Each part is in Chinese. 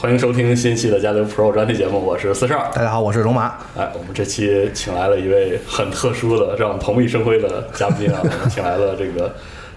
欢迎收听新期的《加六 Pro》专题节目，我是四十二。大家好，我是龙马。哎，我们这期请来了一位很特殊的、让我们蓬荜生辉的嘉宾啊，我们请来了这个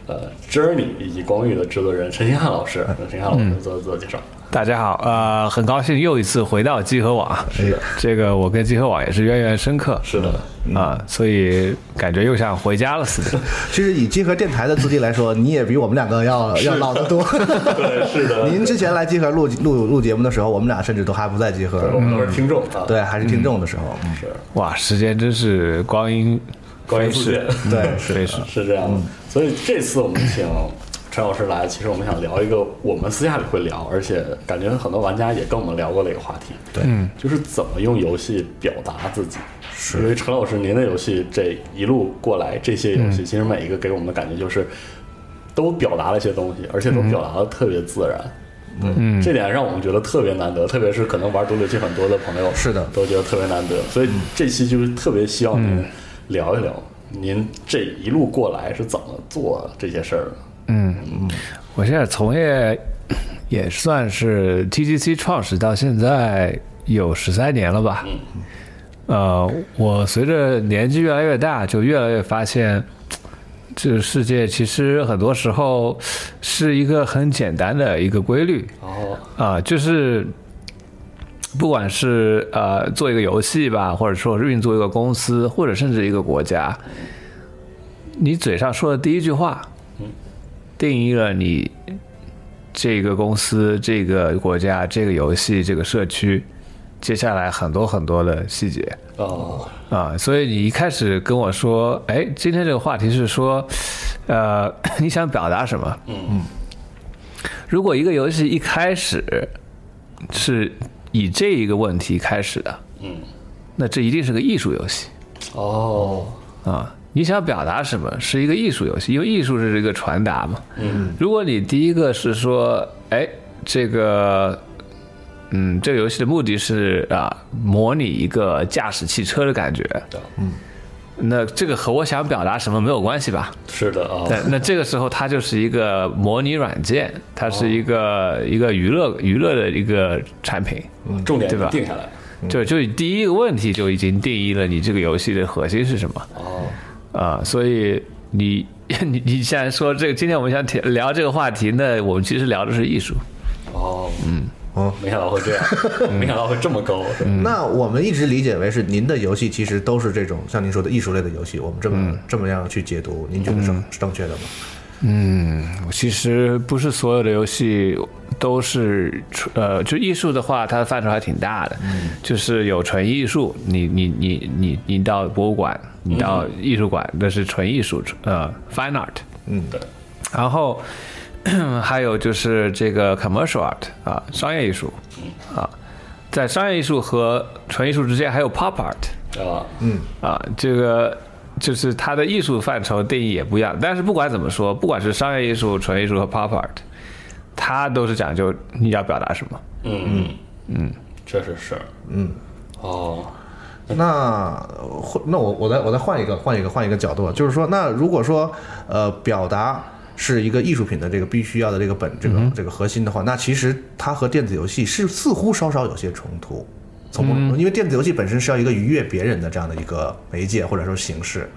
呃，Journey 以及光遇的制作人陈新汉老师。陈新汉老师做自我介绍。大家好，呃，很高兴又一次回到集合网。是的，这个我跟集合网也是渊源深刻。是的，啊，所以感觉又像回家了似的。其实以集合电台的资历来说，你也比我们两个要要老得多。对，是的。您之前来集合录录录节目的时候，我们俩甚至都还不在集合，我们都是听众啊。对，还是听众的时候。是。哇，时间真是光阴光阴似箭。对，是是是这样的。所以这次我们请。陈老师来，其实我们想聊一个我们私下里会聊，而且感觉很多玩家也跟我们聊过的一个话题。对，就是怎么用游戏表达自己。是因为陈老师您的游戏这一路过来，这些游戏其实每一个给我们的感觉就是都表达了一些东西，而且都表达的特别自然。嗯，这点让我们觉得特别难得，特别是可能玩独立游戏很多的朋友是的都觉得特别难得。所以这期就是特别希望您聊一聊您这一路过来是怎么做这些事儿的。嗯嗯，我现在从业也算是 TGC 创始到现在有十三年了吧。嗯。呃，我随着年纪越来越大，就越来越发现，这个世界其实很多时候是一个很简单的一个规律。哦。啊，就是不管是呃做一个游戏吧，或者说运作一个公司，或者甚至一个国家，你嘴上说的第一句话。定义了你这个公司、这个国家、这个游戏、这个社区，接下来很多很多的细节哦啊，所以你一开始跟我说，哎，今天这个话题是说，呃，你想表达什么？嗯嗯。如果一个游戏一开始是以这一个问题开始的，嗯，那这一定是个艺术游戏。哦啊。你想表达什么？是一个艺术游戏，因为艺术是一个传达嘛。嗯，如果你第一个是说，哎，这个，嗯，这个游戏的目的是啊，模拟一个驾驶汽车的感觉。嗯，那这个和我想表达什么没有关系吧？是的啊，对，那这个时候它就是一个模拟软件，它是一个、一个娱乐娱乐的一个产品，嗯重点对吧定下来。就就第一个问题就已经定义了你这个游戏的核心是什么哦，啊、所以你 你你现在说这个，今天我们想聊这个话题那，我们其实聊的是艺术，哦，嗯哦没想到会这样，没想到会这么高，那我们一直理解为是您的游戏其实都是这种像您说的艺术类的游戏，我们这么、这么样去解读，您觉得是、是正确的吗？嗯其实不是所有的游戏都是纯呃，就艺术的话，它的范畴还挺大的。就是有纯艺术，你你你你你到博物馆，你到艺术馆，那是纯艺术，呃，fine art。嗯，对，然后 还有就是这个 commercial art 啊，商业艺术啊，在商业艺术和纯艺术之间还有 pop art。啊，啊，这个就是它的艺术范畴定义也不一样。但是不管怎么说，不管是商业艺术、纯艺术和 pop art，它都是讲究你要表达什么。嗯。嗯。嗯，确实是，嗯，哦，那或那我我再我再换一个换一个换一个角度啊，就是说，那如果说呃表达是一个艺术品的这个必须要的这个本这个、这个核心的话，那其实它和电子游戏是似乎稍稍有些冲突。从因为电子游戏本身是要一个愉悦别人的这样的一个媒介或者说形式，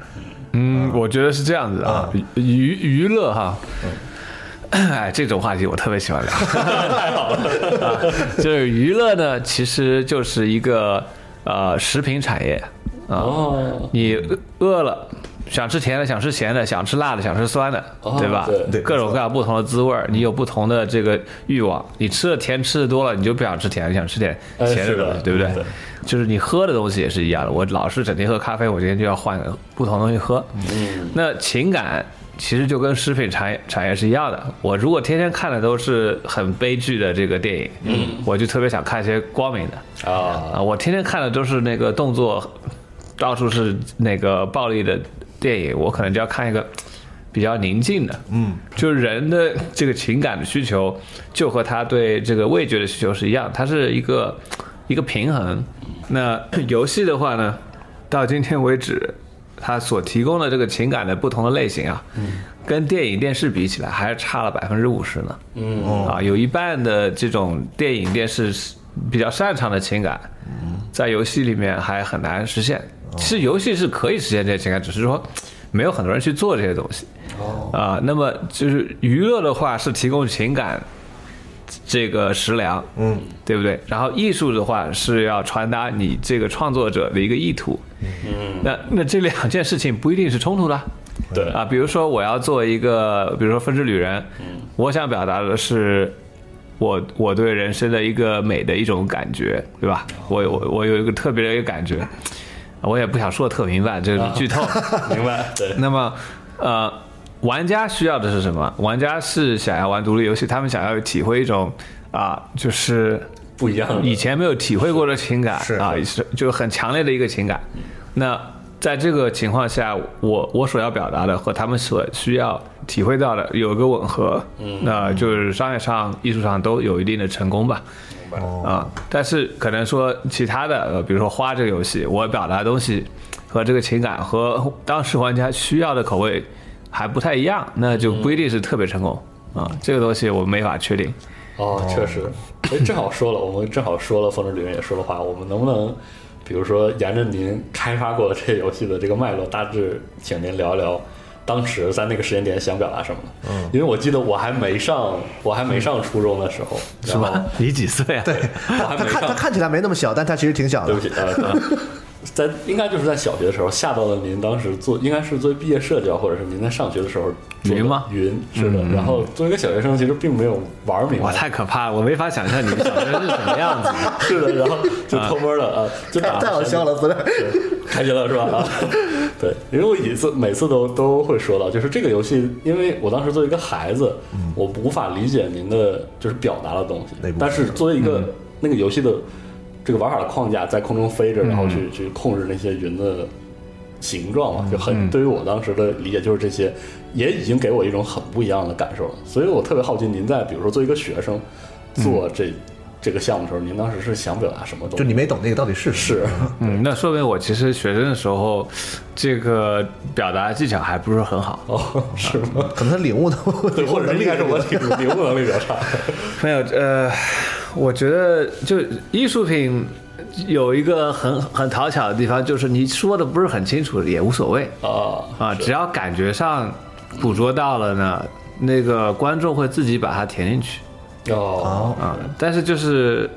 嗯，我觉得是这样子啊，娱娱乐哈。哎，这种话题我特别喜欢聊。太好了，啊、就是娱乐呢，其实就是一个呃食品产业啊。哦，你饿了，想吃甜的，想吃咸的，想吃辣的，想吃酸的，哦对吧？对对各种各样不同的滋味儿，你有不同的这个欲望。你吃的甜吃的多了，你就不想吃甜，你想吃点哎咸的东西，对不对？对就是你喝的东西也是一样的。我老是整天喝咖啡，我今天就要换个不同的东西喝。嗯，那情感其实就跟食品产业产业是一样的。我如果天天看的都是很悲剧的这个电影，嗯，我就特别想看一些光明的。啊，啊，我天天看的都是那个动作，到处是那个暴力的电影，我可能就要看一个比较宁静的。嗯，就是人的这个情感的需求，就和他对这个味觉的需求是一样，它是一个一个平衡。那游戏的话呢，到今天为止，它所提供的这个情感的不同的类型啊，跟电影、电视比起来，还是差了百分之五十呢。嗯，啊，有一半的这种电影、电视比较擅长的情感，在游戏里面还很难实现。其实游戏是可以实现这些情感，只是说没有很多人去做这些东西。哦，啊，那么就是娱乐的话是提供情感这个食粮，嗯，对不对？然后艺术的话是要传达你这个创作者的一个意图。嗯，那那这两件事情不一定是冲突的。对，啊，比如说我要做一个，比如说《风之旅人》，我想表达的是我我对人生的一个美的一种感觉，对吧？我我我有一个特别的一个感觉，我也不想说的特明白，这个剧透。明白，对，那么，呃，玩家需要的是什么？玩家是想要玩独立游戏，他们想要体会一种啊，就是不一样的，以前没有体会过的情感是啊，是就很强烈的一个情感。那在这个情况下，我我所要表达的和他们所需要体会到的有一个吻合，嗯，那就是商业上、艺术上都有一定的成功吧。啊，但是可能说其他的，呃，比如说花这个游戏，我表达的东西和这个情感和当时玩家需要的口味还不太一样，那就不一定是特别成功啊。这个东西我没法确定。哦，确实，哎，正好说了，我们正好说了，风之旅人也说了话，我们能不能，比如说沿着您开发过这个游戏的这个脉络，大致请您聊一聊当时在那个时间点想表达什么呢？嗯，因为我记得我还没上，我还没上初中的时候，是吧？你几岁啊？对，我还没他看他，看起来没那么小，但他其实挺小的对不。起，呃，在应该就是在小学的时候吓到了您当时做，应该是作为毕业社交，或者是您在上学的时候云吗云是的，然后作为一个小学生，其实并没有玩明哇，白，太可怕了！我没法想象你们小学是什么样子。是的，然后就偷摸的啊，就打太好笑了，不是？对，开心了是吧？啊，对，因为我一次每次都都会说到，就是这个游戏，因为我当时作为一个孩子，我无法理解您的就是表达的东西但是作为一个、那个游戏的这个玩法的框架，在空中飞着，然后去、去控制那些云的形状嘛，就很、对于我当时的理解就是这些，也已经给我一种很不一样的感受了。所以我特别好奇，您在比如说作为一个学生做这。这个项目的时候，您当时是想表达什么东西？就你没懂那个到底是是嗯，那说明我其实学生的时候，这个表达技巧还不是很好。哦，是吗？可能他领悟的对，或者是应该是我领领悟能力比较差。没有，呃，我觉得就艺术品有一个很很讨巧的地方，就是你说的不是很清楚也无所谓。啊啊，只要感觉上捕捉到了呢，那个观众会自己把它填进去。哦，啊。但是就是，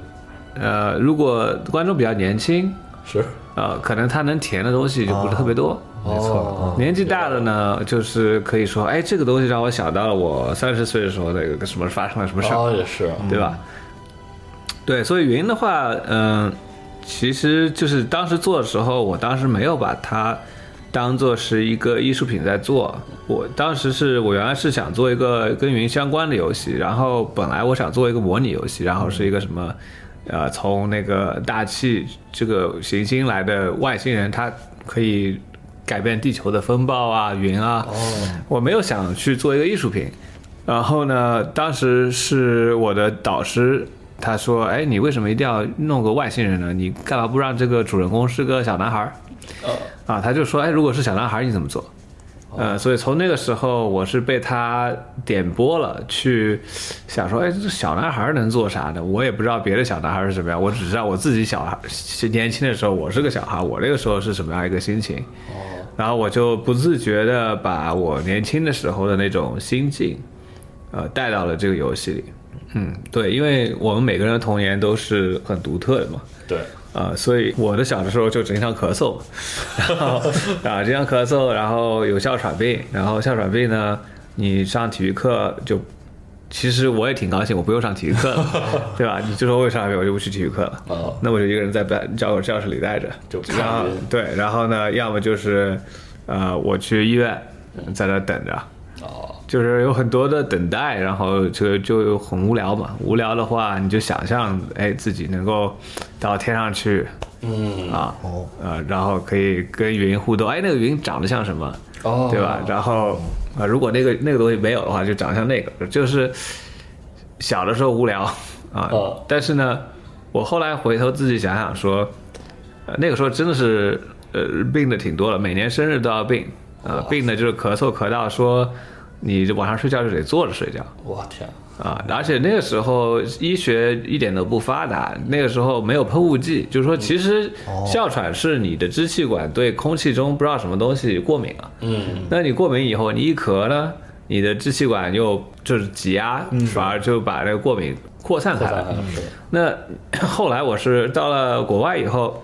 呃，如果观众比较年轻，是。啊，可能他能填的东西就不是特别多。没错，年纪大的呢，就是可以说，哎，这个东西让我想到了我三十岁的时候那个什么发生了什么事儿。哦也是，对吧？对，所以云的话，嗯、其实就是当时做的时候，我当时没有把它当做是一个艺术品在做。我当时是我原来是想做一个跟云相关的游戏，然后本来我想做一个模拟游戏，然后是一个什么，呃，从那个大气这个行星来的外星人，他可以改变地球的风暴啊、云啊。哦，我没有想去做一个艺术品。然后呢，当时是我的导师，他说：“哎，你为什么一定要弄个外星人呢？你干嘛不让这个主人公是个小男孩儿？”啊，他就说：“哎，如果是小男孩儿，你怎么做？”呃，所以从那个时候，我是被他点拨了，去想说，哎，这小男孩儿能做啥呢？我也不知道别的小男孩儿是什么样，我只知道我自己小孩年轻的时候，我是个小孩儿，我那个时候是什么样一个心情。然后我就不自觉的把我年轻的时候的那种心境，呃，带到了这个游戏里。嗯，对，因为我们每个人的童年都是很独特的嘛。对，啊、所以我的小的时候就经常咳嗽，然后啊，经常咳嗽，然后有哮喘病，然后哮喘病呢，你上体育课就，其实我也挺高兴，我不用上体育课了，对吧？你就说为啥我就不去体育课了？哦那我就一个人在班教教室里待着，就看然后对，然后呢，要么就是，呃，我去医院，在那等着，哦，就是有很多的等待，然后就就很无聊嘛。无聊的话，你就想象，哎，自己能够到天上去嗯，啊，哦。呃，然后可以跟云互动，哎，那个云长得像什么，哦，对吧？然后啊、如果那个那个东西没有的话，就长得像那个，就是小的时候无聊 啊，哦。但是呢，我后来回头自己想想说，呃，那个时候真的是呃病的挺多了，每年生日都要病啊、病的就是咳嗽咳到说你晚上睡觉就得坐着睡觉。我天，啊，而且那个时候医学一点都不发达，那个时候没有喷雾剂，就是说其实哮喘是你的支气管对空气中不知道什么东西过敏了，嗯，那你过敏以后，你一咳呢，你的支气管又就是挤压，反而就把那个过敏扩散开了。那 后来我是到了国外以后，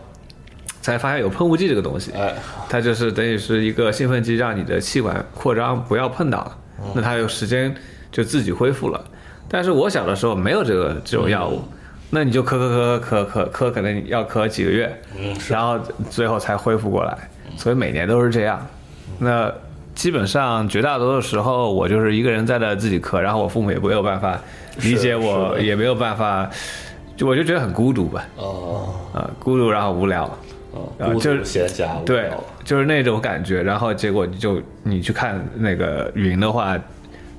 才发现有喷雾剂这个东西，哎，它就是等于是一个兴奋剂，让你的气管扩张不要碰到了，那他有时间就自己恢复了。但是我小的时候没有这个这种药物，那你就咳咳咳咳咳咳，可能要咳几个月，嗯，然后最后才恢复过来，所以每年都是这样。那基本上绝大多数时候，我就是一个人在那自己咳，然后我父母也没有办法理解我，也没有办法，就我就觉得很孤独吧，哦，啊、孤独然后无聊，啊就是闲暇，对，就是那种感觉。然后结果你就你去看那个云的话，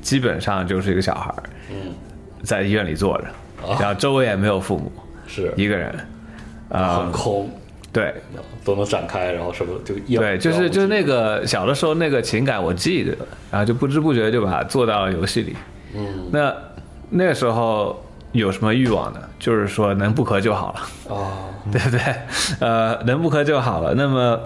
基本上就是一个小孩儿嗯，在医院里坐着，啊然后周围也没有父母，是一个人，啊、很空，对都能展开，然后什么就一对，就是就是那个小的时候那个情感我记得，然后就不知不觉就把它做到了游戏里。嗯，那那个时候有什么欲望呢？就是说能不咳就好了。哦，对不对？呃，能不咳就好了。那么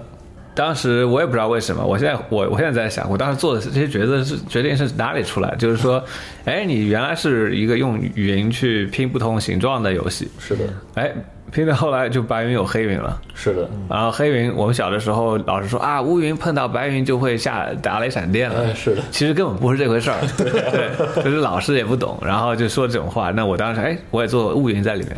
当时我也不知道为什么，我现在我我现在在想，我当时做的这些决策是决定是哪里出来？就是说，哎，你原来是一个用语音去拼不同形状的游戏，是的，哎，拼到后来就白云有黑云了。是的，然后黑云，我们小的时候老师说啊，乌云碰到白云就会下打雷闪电了。哎，是的，其实根本不是这回事儿，对，就是老师也不懂，然后就说这种话。那我当时哎，我也做乌云在里面，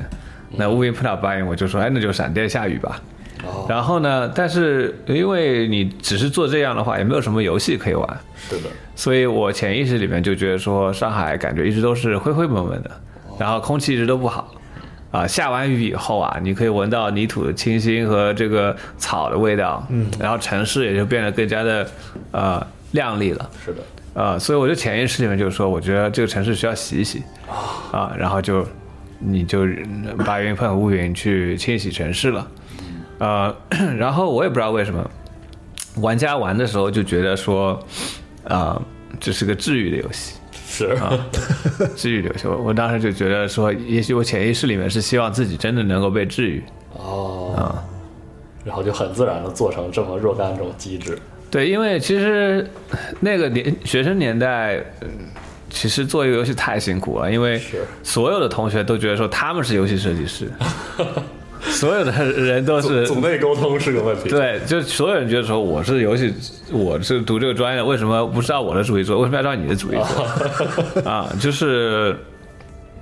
那乌云碰到白云，我就说哎，那就闪电下雨吧。哦，然后呢，但是因为你只是做这样的话，也没有什么游戏可以玩，是的，所以我潜意识里面就觉得说，上海感觉一直都是灰灰蒙蒙的，然后空气一直都不好。啊，下完雨以后啊，你可以闻到泥土的清新和这个草的味道，嗯，然后城市也就变得更加的呃亮丽了。是的，呃，所以我就潜意识里面就是说，我觉得这个城市需要洗一洗啊，然后就你就把云喷乌云去清洗城市了。呃，然后我也不知道为什么，玩家玩的时候就觉得说，啊、这是个治愈的游戏。是啊，治愈的游戏，我我当时就觉得说，也许我潜意识里面是希望自己真的能够被治愈。哦，然后就很自然的做成这么若干种机制。对，因为其实那个年学生年代，嗯其实做一个游戏太辛苦了，因为是所有的同学都觉得说他们是游戏设计师，所有的人都是组内沟通是个问题。对，就所有人觉得说我是游戏，我是读这个专业的，为什么不是照我的主意做？为什么要照你的主意做？啊，就是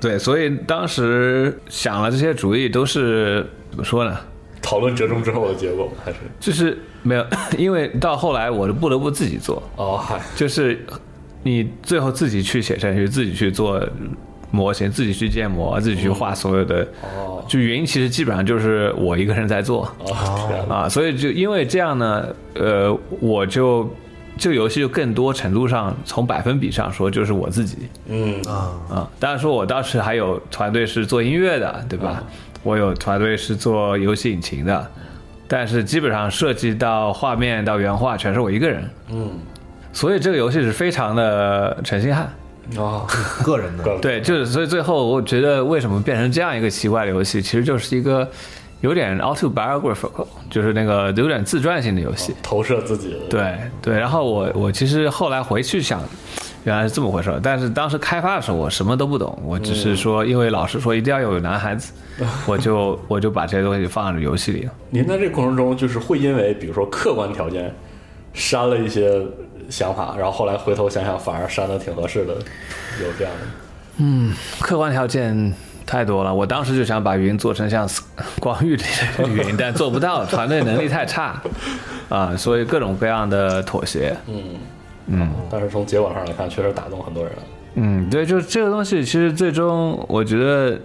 对，所以当时想了这些主意都是怎么说呢？讨论折中之后的结果吗还是就是没有，因为到后来我就不得不自己做，哦嗨，就是你最后自己去写程序，自己去做模型，自己去建模，自己去画所有的。哦就云其实基本上就是我一个人在做。啊，所以就因为这样呢，呃，我就这个游戏就更多程度上从百分比上说就是我自己嗯啊，啊。当然说我当时还有团队是做音乐的，对吧？我有团队是做游戏引擎的，但是基本上涉及到画面到原画全是我一个人，嗯所以这个游戏是非常的陈星汉。啊，个人的 对，就是所以最后我觉得为什么变成这样一个奇怪的游戏，其实就是一个有点 autobiographical，就是那个有点自传性的游戏。投射自己对对，然后我我其实后来回去想，原来是这么回事儿。但是当时开发的时候，我什么都不懂，我只是说，因为老师说一定要有男孩子，我就我就把这些东西放在游戏里了。您在这个过程中，就是会因为比如说客观条件删了一些想法，然后后来回头想想，反而删的挺合适的，有这样的。嗯客观条件太多了，我当时就想把云做成像 光遇里的云，但做不到，团队能力太差 啊，所以各种各样的妥协。嗯嗯，但是从结果上来看，确实打动很多人。嗯，对，就这个东西，其实最终我觉得，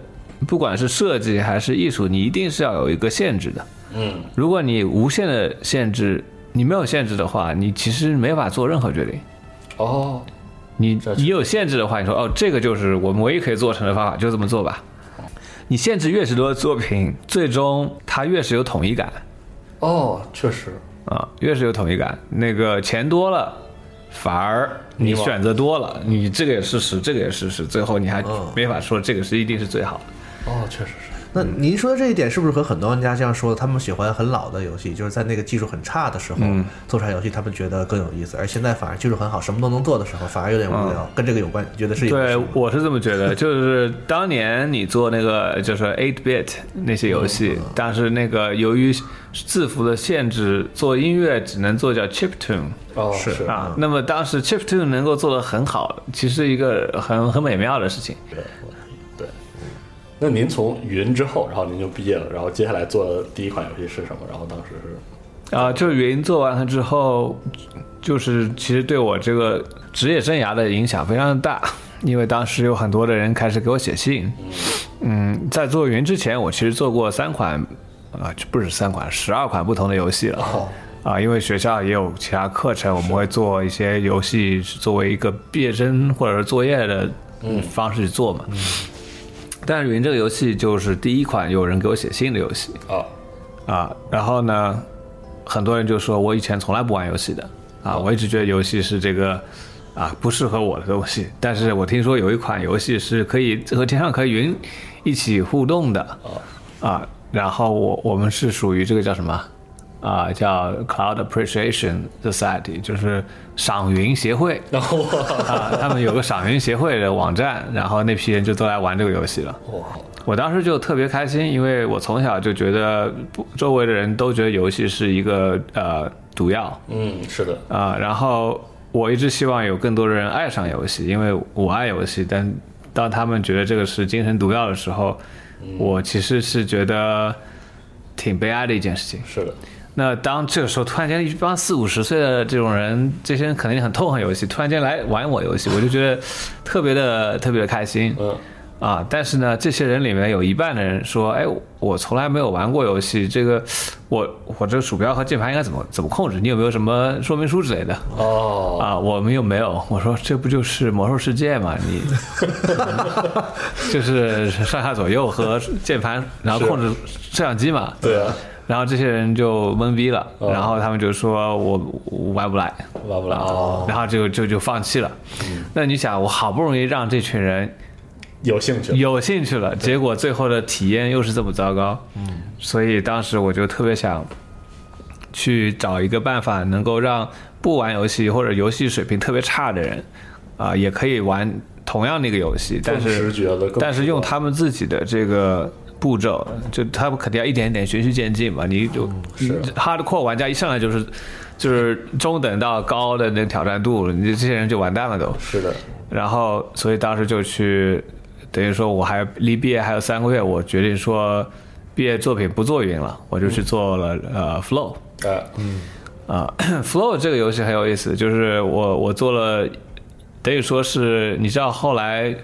不管是设计还是艺术，你一定是要有一个限制的。嗯如果你无限的限制，你没有限制的话，你其实没法做任何决定。哦，你你有限制的话，你说哦，这个就是我们唯一可以做成的方法，就这么做吧。你限制越是多的作品，最终它越是有统一感哦，确实，啊，越是有统一感。那个钱多了，反而你选择多了，你这个也试试，这个也试试，最后你还没法说这个是一定是最好的。哦，确实是。那您说的这一点是不是和很多玩家这样说的？他们喜欢很老的游戏，就是在那个技术很差的时候、做出来游戏，他们觉得更有意思，而现在反而技术很好，什么都能做的时候，反而有点无聊，跟这个有关？你觉得是对，我是这么觉得，就是当年你做那个就是 eight bit 那些游戏，但是那个由于字符的限制，做音乐只能做叫 chip tune 哦，是啊。那么当时 chip tune 能够做得很好，其实一个很很美妙的事情。那您从云之后，然后您就毕业了，然后接下来做的第一款游戏是什么？然后当时是啊，就是云做完了之后，就是其实对我这个职业生涯的影响非常的大，因为当时有很多的人开始给我写信。嗯，在做云之前，我其实做过三款，啊，不止三款，十二款不同的游戏了。啊，因为学校也有其他课程，我们会做一些游戏作为一个毕业生或者是作业的方式去做嘛。但是云这个游戏就是第一款有人给我写信的游戏。哦，啊，然后呢，很多人就说我以前从来不玩游戏的。啊，我一直觉得游戏是这个啊不适合我的东西。但是我听说有一款游戏是可以和天上可以云一起互动的。啊，然后我我们是属于这个叫什么啊，叫 Cloud Appreciation Society，就是赏云协会然 后啊，他们有个赏云协会的网站，然后那批人就都来玩这个游戏了。哇，我当时就特别开心，因为我从小就觉得不周围的人都觉得游戏是一个呃毒药嗯，是的，啊、然后我一直希望有更多的人爱上游戏，因为我爱游戏，但当他们觉得这个是精神毒药的时候，我其实是觉得挺悲哀的一件事情。是的，那当这个时候突然间一帮四五十岁的这种人，这些人肯定很痛恨游戏，突然间来玩我游戏，我就觉得特别的特别的开心。嗯，啊，但是呢，这些人里面有一半的人说，哎，我从来没有玩过游戏，这个我我这个鼠标和键盘应该怎么怎么控制？你有没有什么说明书之类的？哦，啊，我们又没有。我说这不就是魔兽世界吗？你 就是上下左右和键盘，然后控制摄像机嘛。对啊，然后这些人就懵逼了，哦。然后他们就说我我玩不来，玩不来哦，然后就就就放弃了。那你想，我好不容易让这群人有兴趣，有兴趣了，结果最后的体验又是这么糟糕，嗯，所以当时我就特别想去找一个办法，能够让不玩游戏或者游戏水平特别差的人，啊、也可以玩同样的一个游戏，但是但是用他们自己的这个步骤，就他们肯定要一点一点循序渐进嘛。你就、是 hardcore 玩家一上来就是就是中等到高的那挑战度，你这些人就完蛋了都。是的，然后所以当时就去，等于说我还离毕业还有三个月，我决定说毕业作品不做云了，我就去做了呃 Flow。呃，嗯，啊、f l o w 这个游戏很有意思，就是我我做了，等于说是你知道后来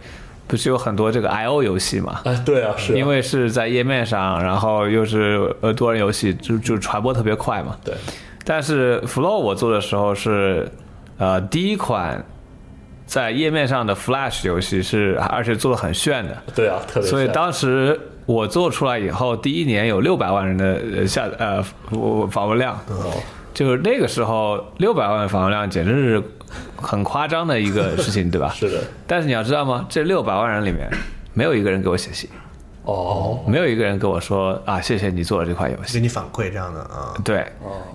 不是有很多这个 I O 游戏嘛？哎，对啊，是啊。因为是在页面上，然后又是呃多人游戏，就就传播特别快嘛。对，但是 Flow 我做的时候是呃第一款在页面上的 Flash 游戏是，而且做的很炫的，对啊，特别所以当时我做出来以后，第一年有六百万人的呃下呃访问量，哦。就是那个时候六百万访问量简直是很夸张的一个事情，对吧？是的，但是你要知道吗？这六百万人里面，没有一个人给我写信，哦，没有一个人跟我说啊，谢谢你做了这款游戏。给你反馈这样的啊，对，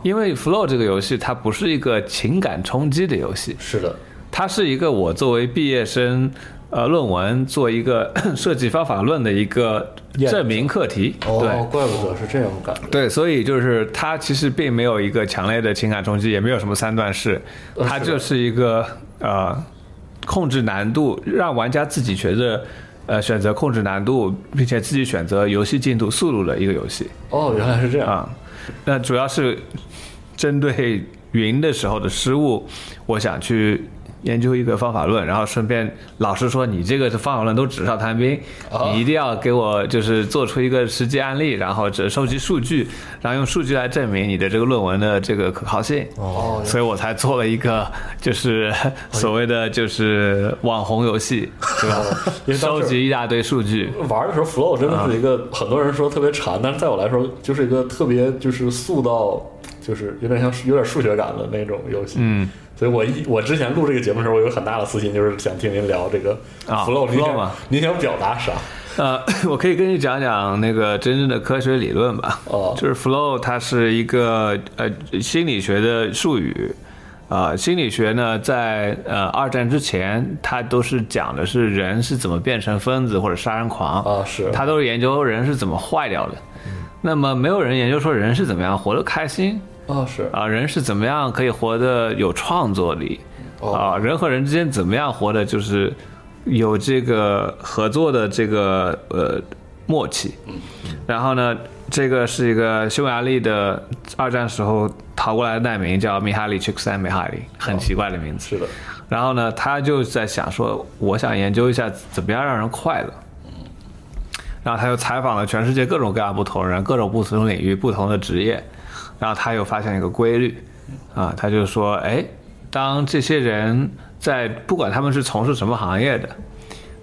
因为 Flow 这个游戏它不是一个情感冲击的游戏，是的，它是一个我作为毕业生，呃，论文做一个 设计方法论的一个证证明课题。哦，对怪不得是这种感觉，对，所以就是它其实并没有一个强烈的情感冲击，也没有什么三段式，它就是一个呃控制难度，让玩家自己觉得。呃，选择控制难度，并且自己选择游戏进度速度的一个游戏哦，原来是这样，啊。那主要是针对云的时候的失误，我想去研究一个方法论，然后顺便老师说你这个是方法论都纸上谈兵，哦你一定要给我就是做出一个实际案例，然后只收集数据，然后用数据来证明你的这个论文的这个可靠性。哦，所以我才做了一个就是所谓的就是网红游戏，对吧？收集一大堆数据，玩的时候，Flow 真的是一个很多人说特别馋，但是在我来说，就是一个特别就是速到就是有点像有点数学感的那种游戏。嗯，所以我一我之前录这个节目的时候，我有很大的私心，就是想听您聊这个啊 Flow，嘛您想表达啥？呃，我可以跟你讲讲那个真正的科学理论吧。哦就是 flow，它是一个呃心理学的术语。啊、心理学呢，在呃二战之前，它都是讲的是人是怎么变成疯子或者杀人狂啊是它都是研究人是怎么坏掉的。那么没有人研究说人是怎么样活得开心啊，是啊、人是怎么样可以活得有创作力哦啊、人和人之间怎么样活得就是有这个合作的这个呃默契。然后呢，这个是一个匈牙利的二战时候逃过来的难民，叫米哈里·切克塞米哈里，很奇怪的名字。是的，然后呢，他就在想说，我想研究一下怎么样让人快乐。然后他又采访了全世界各种各样不同人、各种不同领域、不同的职业，然后他又发现一个规律，啊，他就说，哎，当这些人在不管他们是从事什么行业的，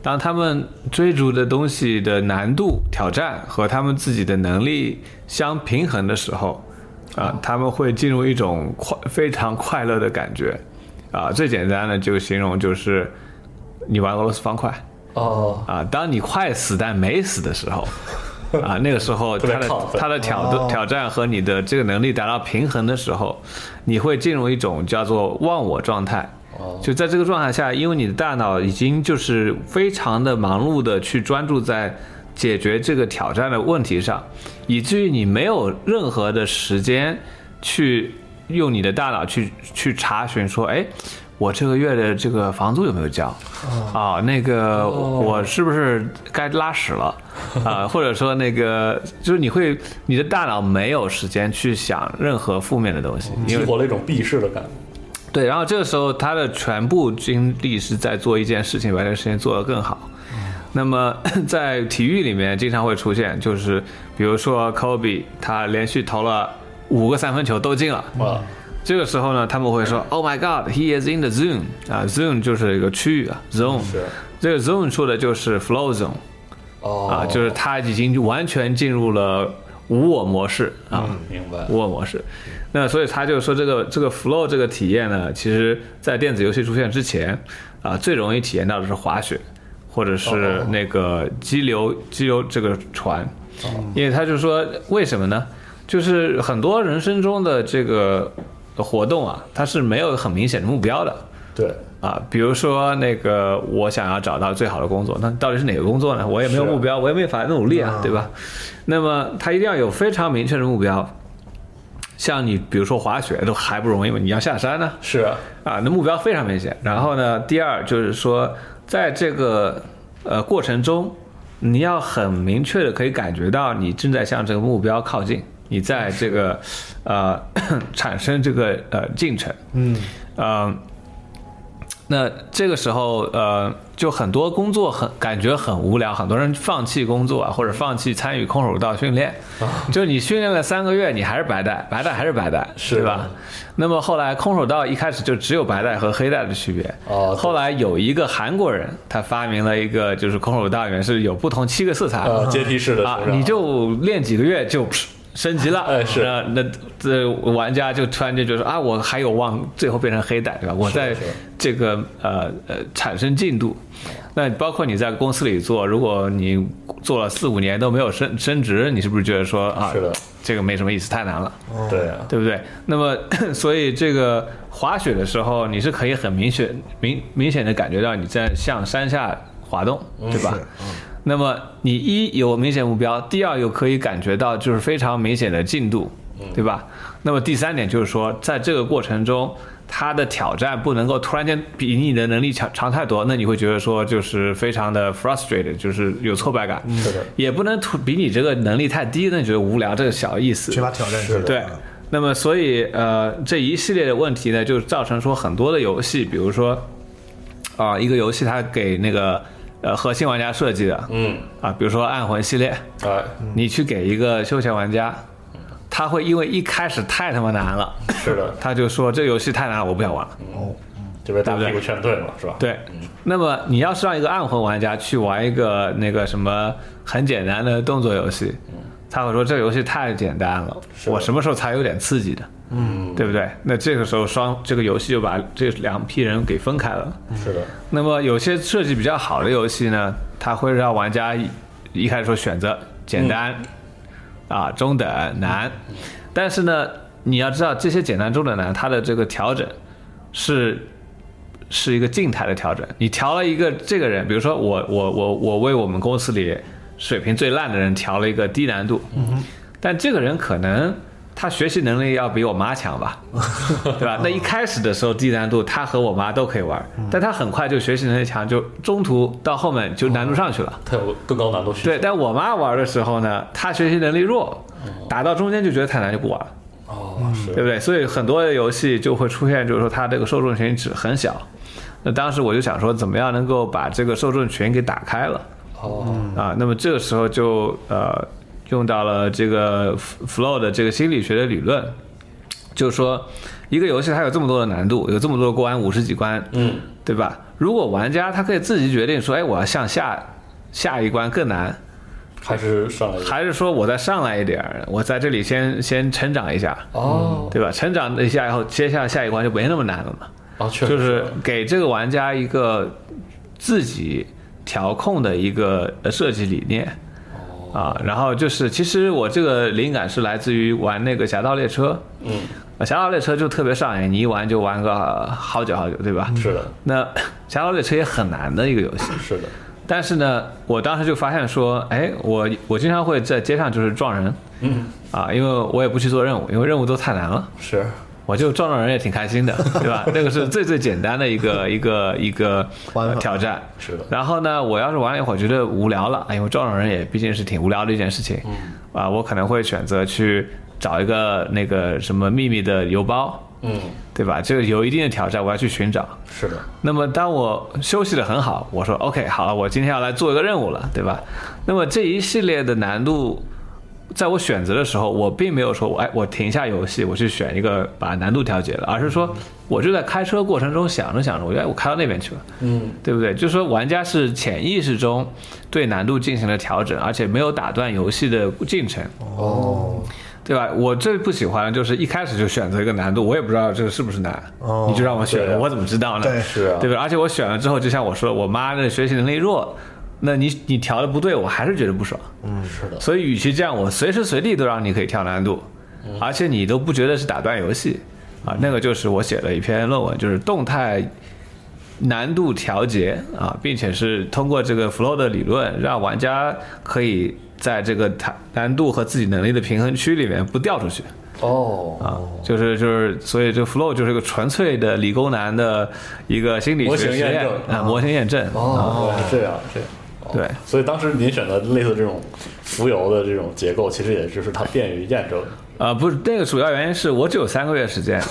当他们追逐的东西的难度、挑战和他们自己的能力相平衡的时候，啊，他们会进入一种快非常快乐的感觉，啊，最简单的就形容就是你玩俄罗斯方块。哦，啊，当你快死但没死的时候，啊，那个时候他的他的挑挑战和你的这个能力达到平衡的时候，你会进入一种叫做忘我状态。就在这个状态下，因为你的大脑已经就是非常的忙碌的去专注在解决这个挑战的问题上，以至于你没有任何的时间去用你的大脑去去查询说，哎，我这个月的这个房租有没有交？啊，那个我是不是该拉屎了？啊，或者说那个就是你会你的大脑没有时间去想任何负面的东西，激活了一种避世的感觉。对，然后这个时候他的全部精力是在做一件事情，把这个事情做得更好。那么在体育里面经常会出现，就是比如说 Kobe 他连续投了五个三分球都进了，哇，这个时候呢，他们会说 “Oh my God, he is in the zone” 啊，zone 就是一个区域啊，zone。是。这个 zone 说的就是 flow zone 哦。啊，就是他已经完全进入了无我模式啊，明白。无我模式。那所以他就说这个这个 flow 这个体验呢，其实在电子游戏出现之前啊，最容易体验到的是滑雪，或者是那个激流激流这个船，因为他就说为什么呢？就是很多人生中的这个活动啊，它是没有很明显的目标的。对，啊，比如说那个我想要找到最好的工作，那到底是哪个工作呢？我也没有目标，我也没法努力啊啊，对吧？那么他一定要有非常明确的目标。像你比如说滑雪都还不容易嘛，你要下山呢，是啊，啊，那目标非常明显。然后呢，第二就是说，在这个呃过程中，你要很明确的可以感觉到你正在向这个目标靠近，你在这个呃 产生这个呃进程。嗯，呃，那这个时候，呃，就很多工作很感觉很无聊，很多人放弃工作啊，或者放弃参与空手道训练，就你训练了三个月，你还是白带，白带还是白带，是。吧？那么后来空手道一开始就只有白带和黑带的区别，哦后来有一个韩国人，他发明了一个就是空手道里面是有不同七个色彩，呃，阶梯式的啊你就练几个月就噗升级了，哎是啊那这玩家就突然间就说啊，我还有望最后变成黑带，对吧？我在这个呃呃产生进度。那包括你在公司里做，如果你做了四五年都没有升升职，你是不是觉得说啊，是的，这个没什么意思，太难了？对啊，对不对？那么，所以这个滑雪的时候，你是可以很明显、明明显的感觉到你在向山下滑动，对吧？那么你一有明显目标，第二又可以感觉到就是非常明显的进度，对吧？那么第三点就是说，在这个过程中，它的挑战不能够突然间比你的能力强强太多，那你会觉得说就是非常的 frustrated，就是有挫败感。是的，也不能突比你这个能力太低，那你觉得无聊，这个小意思。缺乏挑战性。对，那么所以呃这一系列的问题呢，就造成说很多的游戏，比如说啊、一个游戏它给那个呃核心玩家设计的嗯，啊，比如说暗魂系列，哎，你去给一个休闲玩家，他会因为一开始太他妈难了，是的，他就说这游戏太难了，我不想玩了。哦就被大对不对屁股劝退嘛，是吧？对，那么你要是让一个暗魂玩家去玩一个那个什么很简单的动作游戏，他会说这游戏太简单了，我什么时候才有点刺激的？嗯，对不对？那这个时候双这个游戏就把这两批人给分开了。是的，那么有些设计比较好的游戏呢，它会让玩家一一开始说选择简单、啊、中等、难，但是呢，你要知道这些简单、中等、难，它的这个调整是是一个静态的调整。你调了一个这个人，比如说我我我我为我们公司里水平最烂的人调了一个低难度，但这个人可能。他学习能力要比我妈强吧，对吧？那一开始的时候低难度，他和我妈都可以玩，但他很快就学习能力强，就中途到后面就难度上去了。他有更高难度需求。对，但我妈玩的时候呢，她学习能力弱，打到中间就觉得太难就不玩了，哦，是对不对？所以很多的游戏就会出现，就是说它这个受众群只很小。那当时我就想说，怎么样能够把这个受众群给打开了哦，啊？那么这个时候就呃用到了这个 flow 的这个心理学的理论，就是说一个游戏它有这么多的难度，有这么多的关，五十几关，嗯，对吧？如果玩家他可以自己决定说，哎，我要向下下一关更难，还是上来还是说我再上来一点儿，我在这里先先成长一下，哦，对吧？成长一下以后，接下来下一关就没那么难了嘛。哦，确实就是给这个玩家一个自己调控的一个呃设计理念。啊，然后就是，其实我这个灵感是来自于玩那个《侠盗猎车》。嗯，呃侠盗猎车》就特别上瘾，你一玩就玩个呃好久好久，对吧？是的，那《侠盗猎车》也很难的一个游戏，是的，但是呢，我当时就发现说，哎，我我经常会在街上就是撞人，嗯，啊，因为我也不去做任务，因为任务都太难了，是我就撞撞人也挺开心的，对吧？那个是最最简单的一个 一个一个呃挑战。是的，然后呢，我要是玩了一会儿觉得无聊了，哎，因为撞撞人也毕竟是挺无聊的一件事情，啊，我可能会选择去找一个那个什么秘密的邮包嗯，对吧？这个有一定的挑战，我要去寻找。是的，那么当我休息的很好，我说 OK 好了，我今天要来做一个任务了，对吧？那么这一系列的难度，在我选择的时候，我并没有说，哎，我停下游戏，我去选一个把难度调节了，而是说，我就在开车过程中想着想着，我觉得哎我开到那边去了，嗯，对不对？就是说，玩家是潜意识中对难度进行了调整，而且没有打断游戏的进程。哦，对吧？我最不喜欢的就是一开始就选择一个难度，我也不知道这个是不是难，哦你就让我选啊我怎么知道呢？对是啊，对吧？而且我选了之后，就像我说，我妈的学习能力弱，那你你调的不对，我还是觉得不爽。嗯是的，所以与其这样，我随时随地都让你可以调难度，而且你都不觉得是打断游戏啊。那个就是我写了一篇论文，就是动态难度调节啊，并且是通过这个 flow 的理论，让玩家可以在这个难难度和自己能力的平衡区里面不掉出去。哦，啊，就是就是，所以这 flow 就是个纯粹的理工男的一个心理模学实验型验证啊，模型验证哦，这样，这样。哦对。所以当时您选择类似这种浮游的这种结构，其实也就是它便于验证。啊，不是那个主要原因是我只有三个月时间。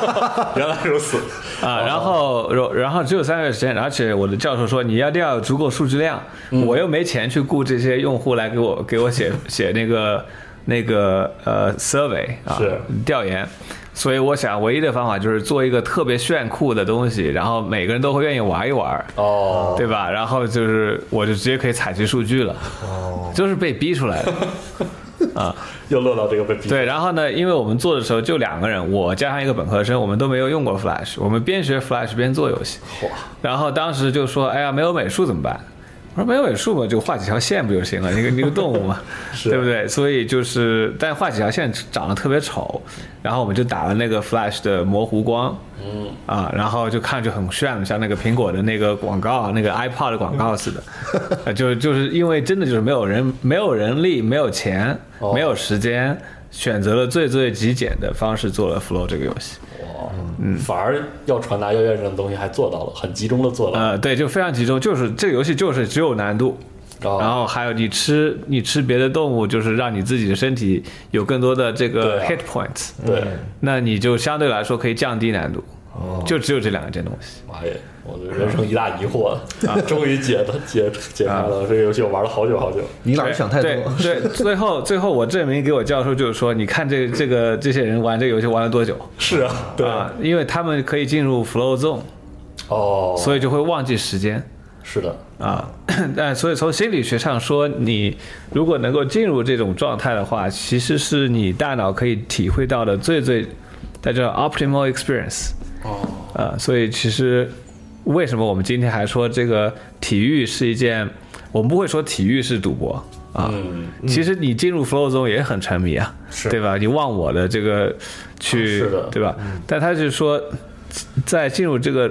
原来如此，啊，然后然然后只有三个月时间，而且我的教授说你一定要有足够数据量，我又没钱去雇这些用户来给我给我写写那个那个呃 survey 啊是。调研。所以我想，唯一的方法就是做一个特别炫酷的东西，然后每个人都会愿意玩一玩，哦，对吧？然后就是我就直接可以采集数据了，哦就是被逼出来的。啊又落到这个被逼。对，然后呢，因为我们做的时候就两个人，我加上一个本科生，我们都没有用过 Flash，我们边学 Flash 边做游戏。哇，然后当时就说，哎呀，没有美术怎么办？我说没有美术嘛，就画几条线不就行了？一个一个动物嘛，对不对？所以就是，但画几条线长得特别丑，然后我们就打了那个 Flash 的模糊光，嗯啊，然后就看着就很炫，像那个苹果的那个广告啊，那个 iPod 的广告似的，呃就就是因为真的就是没有人没有人力，没有钱，哦没有时间，选择了最最极简的方式做了 Flow 这个游戏。哇，嗯，反而要传达要验证的东西还做到了，很集中的做到了。呃，对，就非常集中，就是这个游戏就是只有难度，哦。然后还有你吃你吃别的动物，就是让你自己的身体有更多的这个对啊。hit points，、对，那你就相对来说可以降低难度，哦。就只有这两件东西。妈耶，我的人生一大疑惑啊，终于解的解解开了。这个游戏我玩了好久好久。你老是想太多。对对，最后最后我证明给我教授就是说，你看这这个这些人玩这个游戏玩了多久？是啊，对啊，因为他们可以进入 flow zone，哦，所以就会忘记时间。是的，啊，但所以从心理学上说，你如果能够进入这种状态的话，其实是你大脑可以体会到的最最，它叫 optimal experience。哦，啊，所以其实为什么我们今天还说这个体育是一件，我们不会说体育是赌博啊。嗯，其实你进入 flow 中也很沉迷啊，是对吧？你忘我的这个去，对吧？但他是说，在进入这个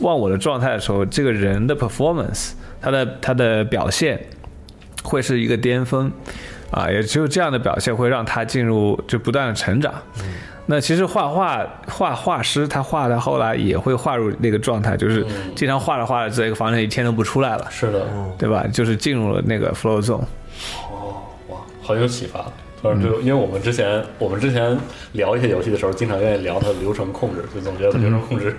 忘我的状态的时候，这个人的 performance，他的他的表现会是一个巅峰啊，也只有这样的表现会让他进入就不断的成长。那其实画画画画师他画到后来也会画入那个状态，就是经常画着画着，在一个房间一天都不出来了，是的，对吧？就是进入了那个 flow zone。哦，哇，很有启发。突然就因为我们之前我们之前聊一些游戏的时候，经常愿意聊它的流程控制，就总觉得它流程控制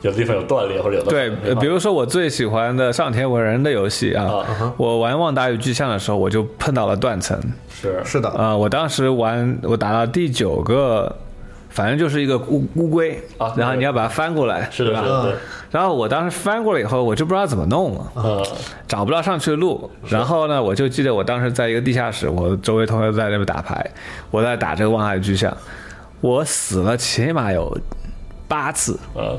有的地方有断裂，或者有的对，呃比如说我最喜欢的上田文人的游戏啊啊，我玩《旺达与巨像》的时候，我就碰到了断层。是是的，啊，我当时玩，我打到第九个，反正就是一个乌乌龟啊然后你要把它翻过来，是的，吧然后我当时翻过来以后，我就不知道怎么弄了，啊，找不到上去的路。然后呢，我就记得我当时在一个地下室，我周围同学在那边打牌，我在打这个《望海巨象》，我死了起码有八次。呃，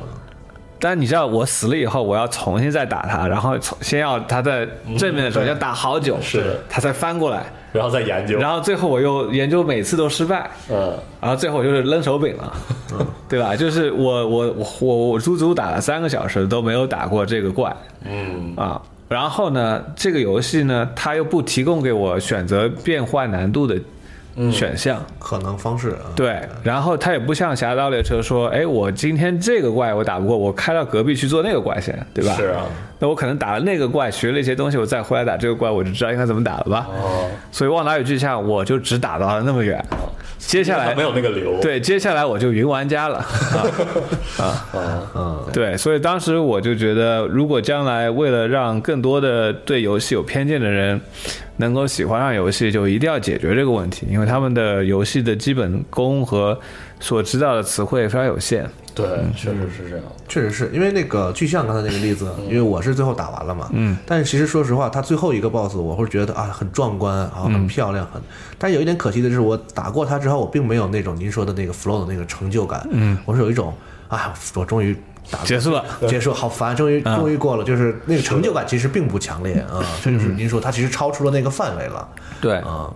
但你知道，我死了以后，我要重新再打他，然后从先要他在正面的时候要打好久，是的他才翻过来，然后再研究，然后最后我又研究每次都失败，嗯，然后最后就是扔手柄了，对吧？就是我我我我我足足打了三个小时都没有打过这个怪嗯，啊。然后呢，这个游戏呢，它又不提供给我选择变换难度的选项，可能方式啊，对。然后它也不像《侠盗猎车》说，哎，我今天这个怪我打不过，我开到隔壁去做那个怪先，对吧？是啊，那我可能打了那个怪，学了一些东西，我再回来打这个怪，我就知道应该怎么打了吧？哦，所以《旺达与巨像》我就只打到了那么远，接下来没有那个流。对，接下来我就云玩家了 啊啊嗯，对，所以当时我就觉得，如果将来为了让更多的对游戏有偏见的人能够喜欢上游戏，就一定要解决这个问题，因为他们的游戏的基本功和所知道的词汇非常有限。对，确实是。这样。确实是因为那个巨像刚才那个例子，因为我是最后打完了嘛，嗯，但是其实说实话，他最后一个 BOSS 我会觉得啊很壮观，然后很漂亮，很，但有一点可惜的是，我打过他之后，我并没有那种您说的那个 flow 的那个成就感，嗯，我是有一种啊，我终于打结束了，结束，好烦，终于终于过了，就是那个成就感其实并不强烈啊，这就是。您说它其实超出了那个范围了对啊，嗯，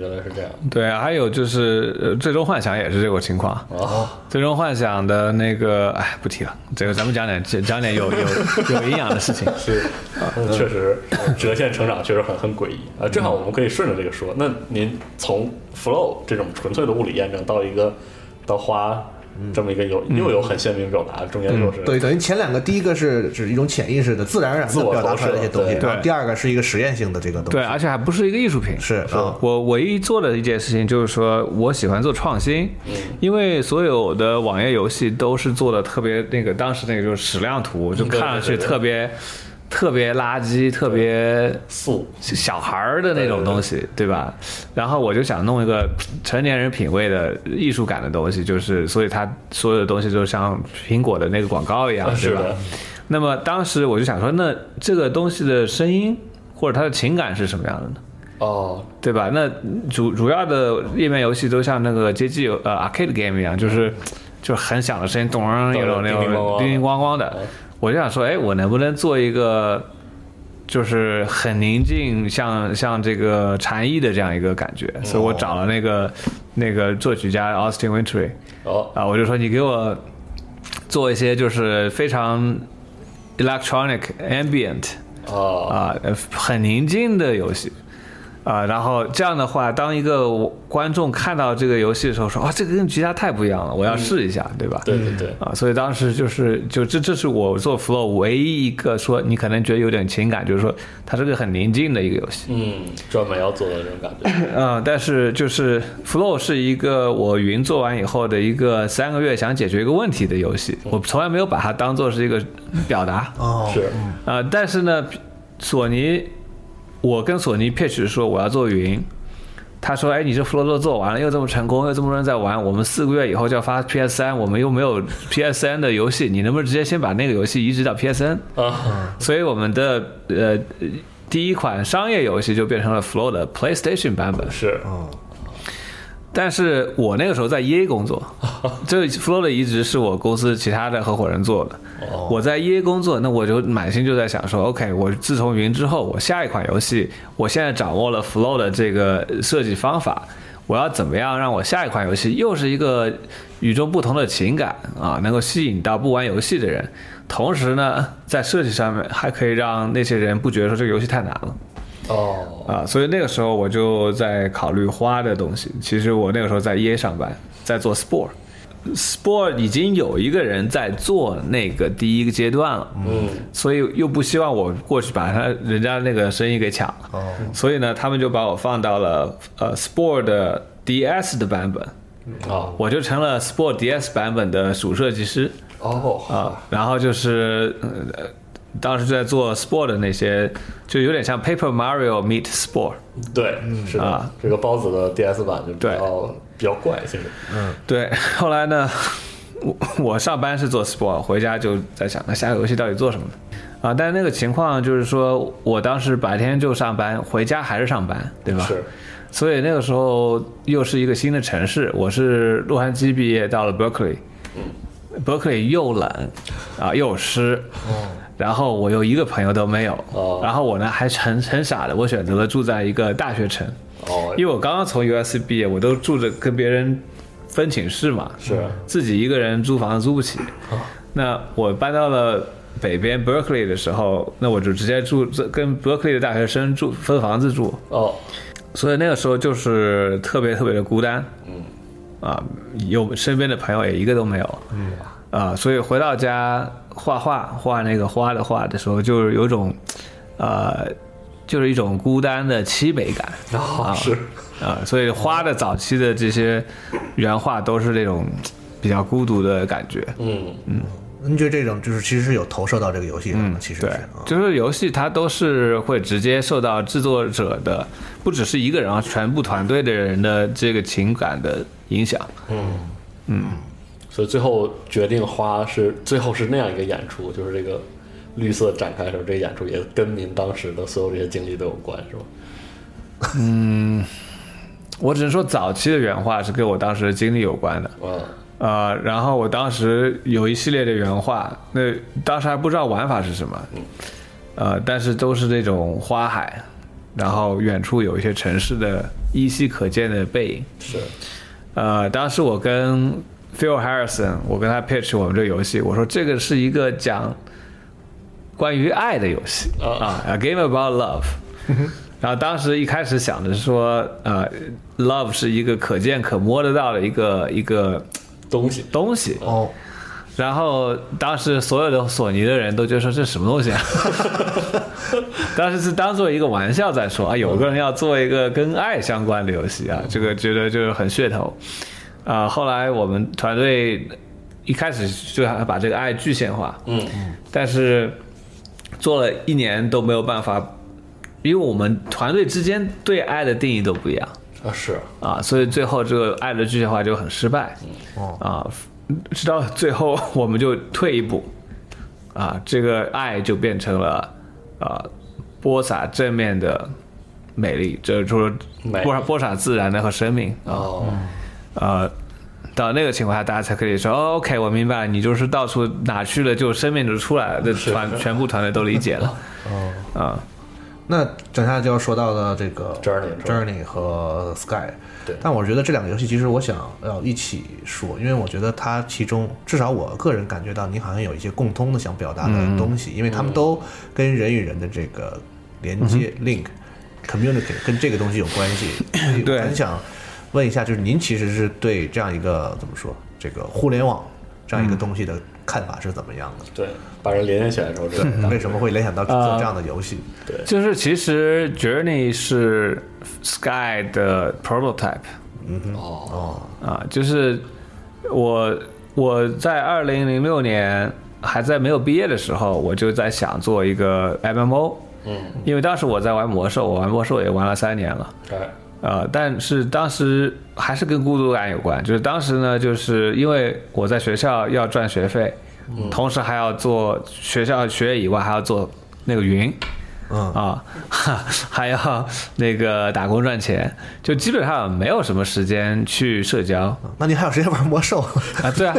我觉得是这样。对，还有就是呃最终幻想也是这个情况。哦，最终幻想的那个，哎，不提了，这个咱们讲点讲讲点有有有营养的事情。是，确实折线成长确实很很诡异啊。正好我们可以顺着这个说，那您从 flow 这种纯粹的物理验证到一个到花这么一个有又有很鲜明表达，中间又是对，等于前两个，第一个是指一种潜意识的、自然而然的自我表达出来的一些东西，投射然后第二个是一个实验性的这个东西，对，而且还不是一个艺术品。是啊，我唯一做的一件事情就是说我喜欢做创新，因为所有的网页游戏都是做的特别那个，当时那个就是矢量图，就看上去对对对特别特别垃圾，特别素，小孩儿的那种东西，对吧？然后我就想弄一个成年人品味的艺术感的东西，就是所以它所有的东西就像苹果的那个广告一样，对吧？那么当时我就想说，那这个东西的声音或者它的情感是什么样的呢？哦，对吧？那主主要的页面游戏都像那个街机游呃 arcade game 一样，就是就是很响的声音，咚，有种那叮叮咣咣种叮叮咣咣的。我就想说，哎，我能不能做一个就是很宁静，像像这个禅意的这样一个感觉？所以我找了那个那个作曲家 Austin Wintory 哦，啊，我就说你给我做一些就是非常 electronic ambient 哦，啊，呃很宁静的游戏。啊，然后这样的话，当一个观众看到这个游戏的时候，说啊，这个跟其他太不一样了，我要试一下，对吧？对对对，啊，所以当时就是就这这是我做 Flow 唯一一个说你可能觉得有点情感，就是说它是个很宁静的一个游戏。嗯，专门要做的这种感觉，嗯，但是就是 Flow 是一个我云做完以后的一个三个月想解决一个问题的游戏，我从来没有把它当做是一个表达。哦，是，啊、但是呢，索尼，我跟索尼 pitch 说我要做云，他说，哎，你这 Flow 都做完了，又这么成功，又这么多人在玩，我们四个月以后就要发 PS 三，我们又没有 PS 三的游戏，你能不能直接先把那个游戏移植到 PSN？啊，所以我们的呃第一款商业游戏就变成了 Flow 的 PlayStation 版本。是，但是我那个时候在 EA 工作，这 Flow 的移植是我公司其他的合伙人做的。我在 EA 工作，那我就满心就在想说，OK，我自从云之后，我下一款游戏，我现在掌握了 Flow 的这个设计方法，我要怎么样让我下一款游戏又是一个与众不同的情感啊，能够吸引到不玩游戏的人，同时呢，在设计上面还可以让那些人不觉得说这个游戏太难了。哦，啊，所以那个时候我就在考虑花的东西。其实我那个时候在 EA 上班，在做 Sport。Sport 已经有一个人在做那个第一个阶段了，嗯，所以又不希望我过去把他人家那个生意给抢了，哦，所以呢，他们就把我放到了呃 Sport 的 DS 的版本，哦，我就成了 Sport DS 版本的主设计师。哦，啊，然后就是呃，当时就在做 Sport 的那些，就有点像 Paper Mario meet Sport。对，是的啊，这个包子的 DS 版就比对。较比较怪，其实，对，后来呢，我我上班是做 Sport，回家就在想，那下个游戏到底做什么呢？啊，但是那个情况就是说，我当时白天就上班，回家还是上班，对吧？是，所以那个时候又是一个新的城市，我是洛杉矶毕业，到了 Berkeley，Berkeley 又冷啊又湿，然后我又一个朋友都没有，哦。然后我呢还很很傻的，我选择了住在一个大学城，哦，因为我刚刚从 US 毕业，我都住着跟别人分寝室嘛，是。自己一个人租房子租不起。那我搬到了北边 Berkeley 的时候，那我就直接住跟 Berkeley 的大学生住分房子住，哦，所以那个时候就是特别特别的孤单，嗯，啊，有身边的朋友也一个都没有，嗯，啊，所以回到家画画画那个花的画的时候，就是有种，呃，就是一种孤单的凄美感，哦，是，啊，所以花的早期的这些原画都是那种比较孤独的感觉。嗯。嗯，您觉得这种就是其实是有投射到这个游戏上的，其实是对啊，就是游戏它都是会直接受到制作者的，不只是一个人啊，全部团队的人的这个情感的影响。所以最后决定花是最后是那样一个演出，就是这个绿色展开的时候，这个演出也跟您当时的所有这些经历都有关，是吧？嗯我只能说早期的原画是跟我当时的经历有关的。啊，呃，然后我当时有一系列的原画，那当时还不知道玩法是什么，呃，但是都是那种花海，然后远处有一些城市的依稀可见的背影。是，呃，当时我跟 Phil Harrison，我跟他 pitch 我们这个游戏，我说这个是一个讲关于爱的游戏啊。啊，a game about love。然后当时一开始想的是说，呃，love 是一个可见可摸得到的一个一个东西，东西，哦，然后当时所有的索尼的人都觉得说这是什么东西啊？当时是当做一个玩笑在说啊，有个人要做一个跟爱相关的游戏啊，这个觉得就是很噱头啊、后来我们团队一开始就想把这个爱具象化，嗯，但是做了一年都没有办法，因为我们团队之间对爱的定义都不一样。啊是，啊，所以最后这个爱的具象化就很失败。哦啊，直到最后 我们就退一步，啊，这个爱就变成了啊播撒正面的美丽，这就是说播撒播撒自然的和生命啊。哦，呃，到那个情况下，大家才可以说，哦，OK，我明白了，你就是到处哪去了，就生命就出来了，这团全部团队都理解了。哦，啊，那等下就要说到的这个 Journey Journey 和 Sky，对。但我觉得这两个游戏其实我想要一起说，因为我觉得它其中至少我个人感觉到你好像有一些共通的想表达的东西，因为他们都跟人与人的这个连接、link communicate 跟这个东西有关系，所以我对很想问一下，就是您其实是对这样一个怎么说这个互联网这样一个东西的看法是怎么样的？对，把人连接起来之后，这个 为什么会联想到做这样的游戏？对就是其实 Journey 是 Sky 的 prototype。嗯哼哦哦，啊，就是我我在二零零六年还在没有毕业的时候，我就在想做一个 MMO，嗯，因为当时我在玩魔兽，我玩魔兽也玩了三年了。哎，呃，但是当时还是跟孤独感有关，就是当时呢，就是因为我在学校要赚学费，同时还要做学校学业以外还要做那个云，嗯。啊，哈 还要那个打工赚钱，就基本上没有什么时间去社交。那你还有时间玩魔兽？啊。对啊，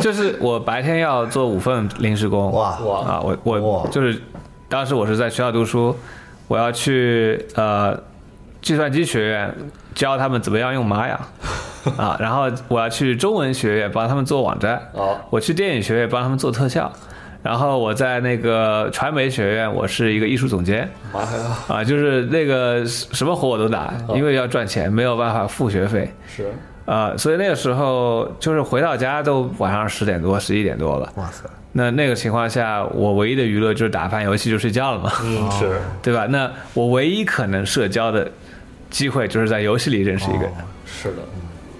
就是我白天要做五份临时工，哇。哇啊，我我就是当时我是在学校读书，我要去呃计算机学院教他们怎么样用玛雅。啊，然后我要去中文学院帮他们做网站，哦，我去电影学院帮他们做特效，然后我在那个传媒学院我是一个艺术总监。妈呀，啊，就是那个什么活我都打，因为要赚钱，没有办法付学费。是，啊，所以那个时候就是回到家都晚上十点多、十一点多了。哇塞！那那个情况下，我唯一的娱乐就是打翻游戏就睡觉了嘛，嗯，是，对吧？那我唯一可能社交的机会就是在游戏里认识一个人是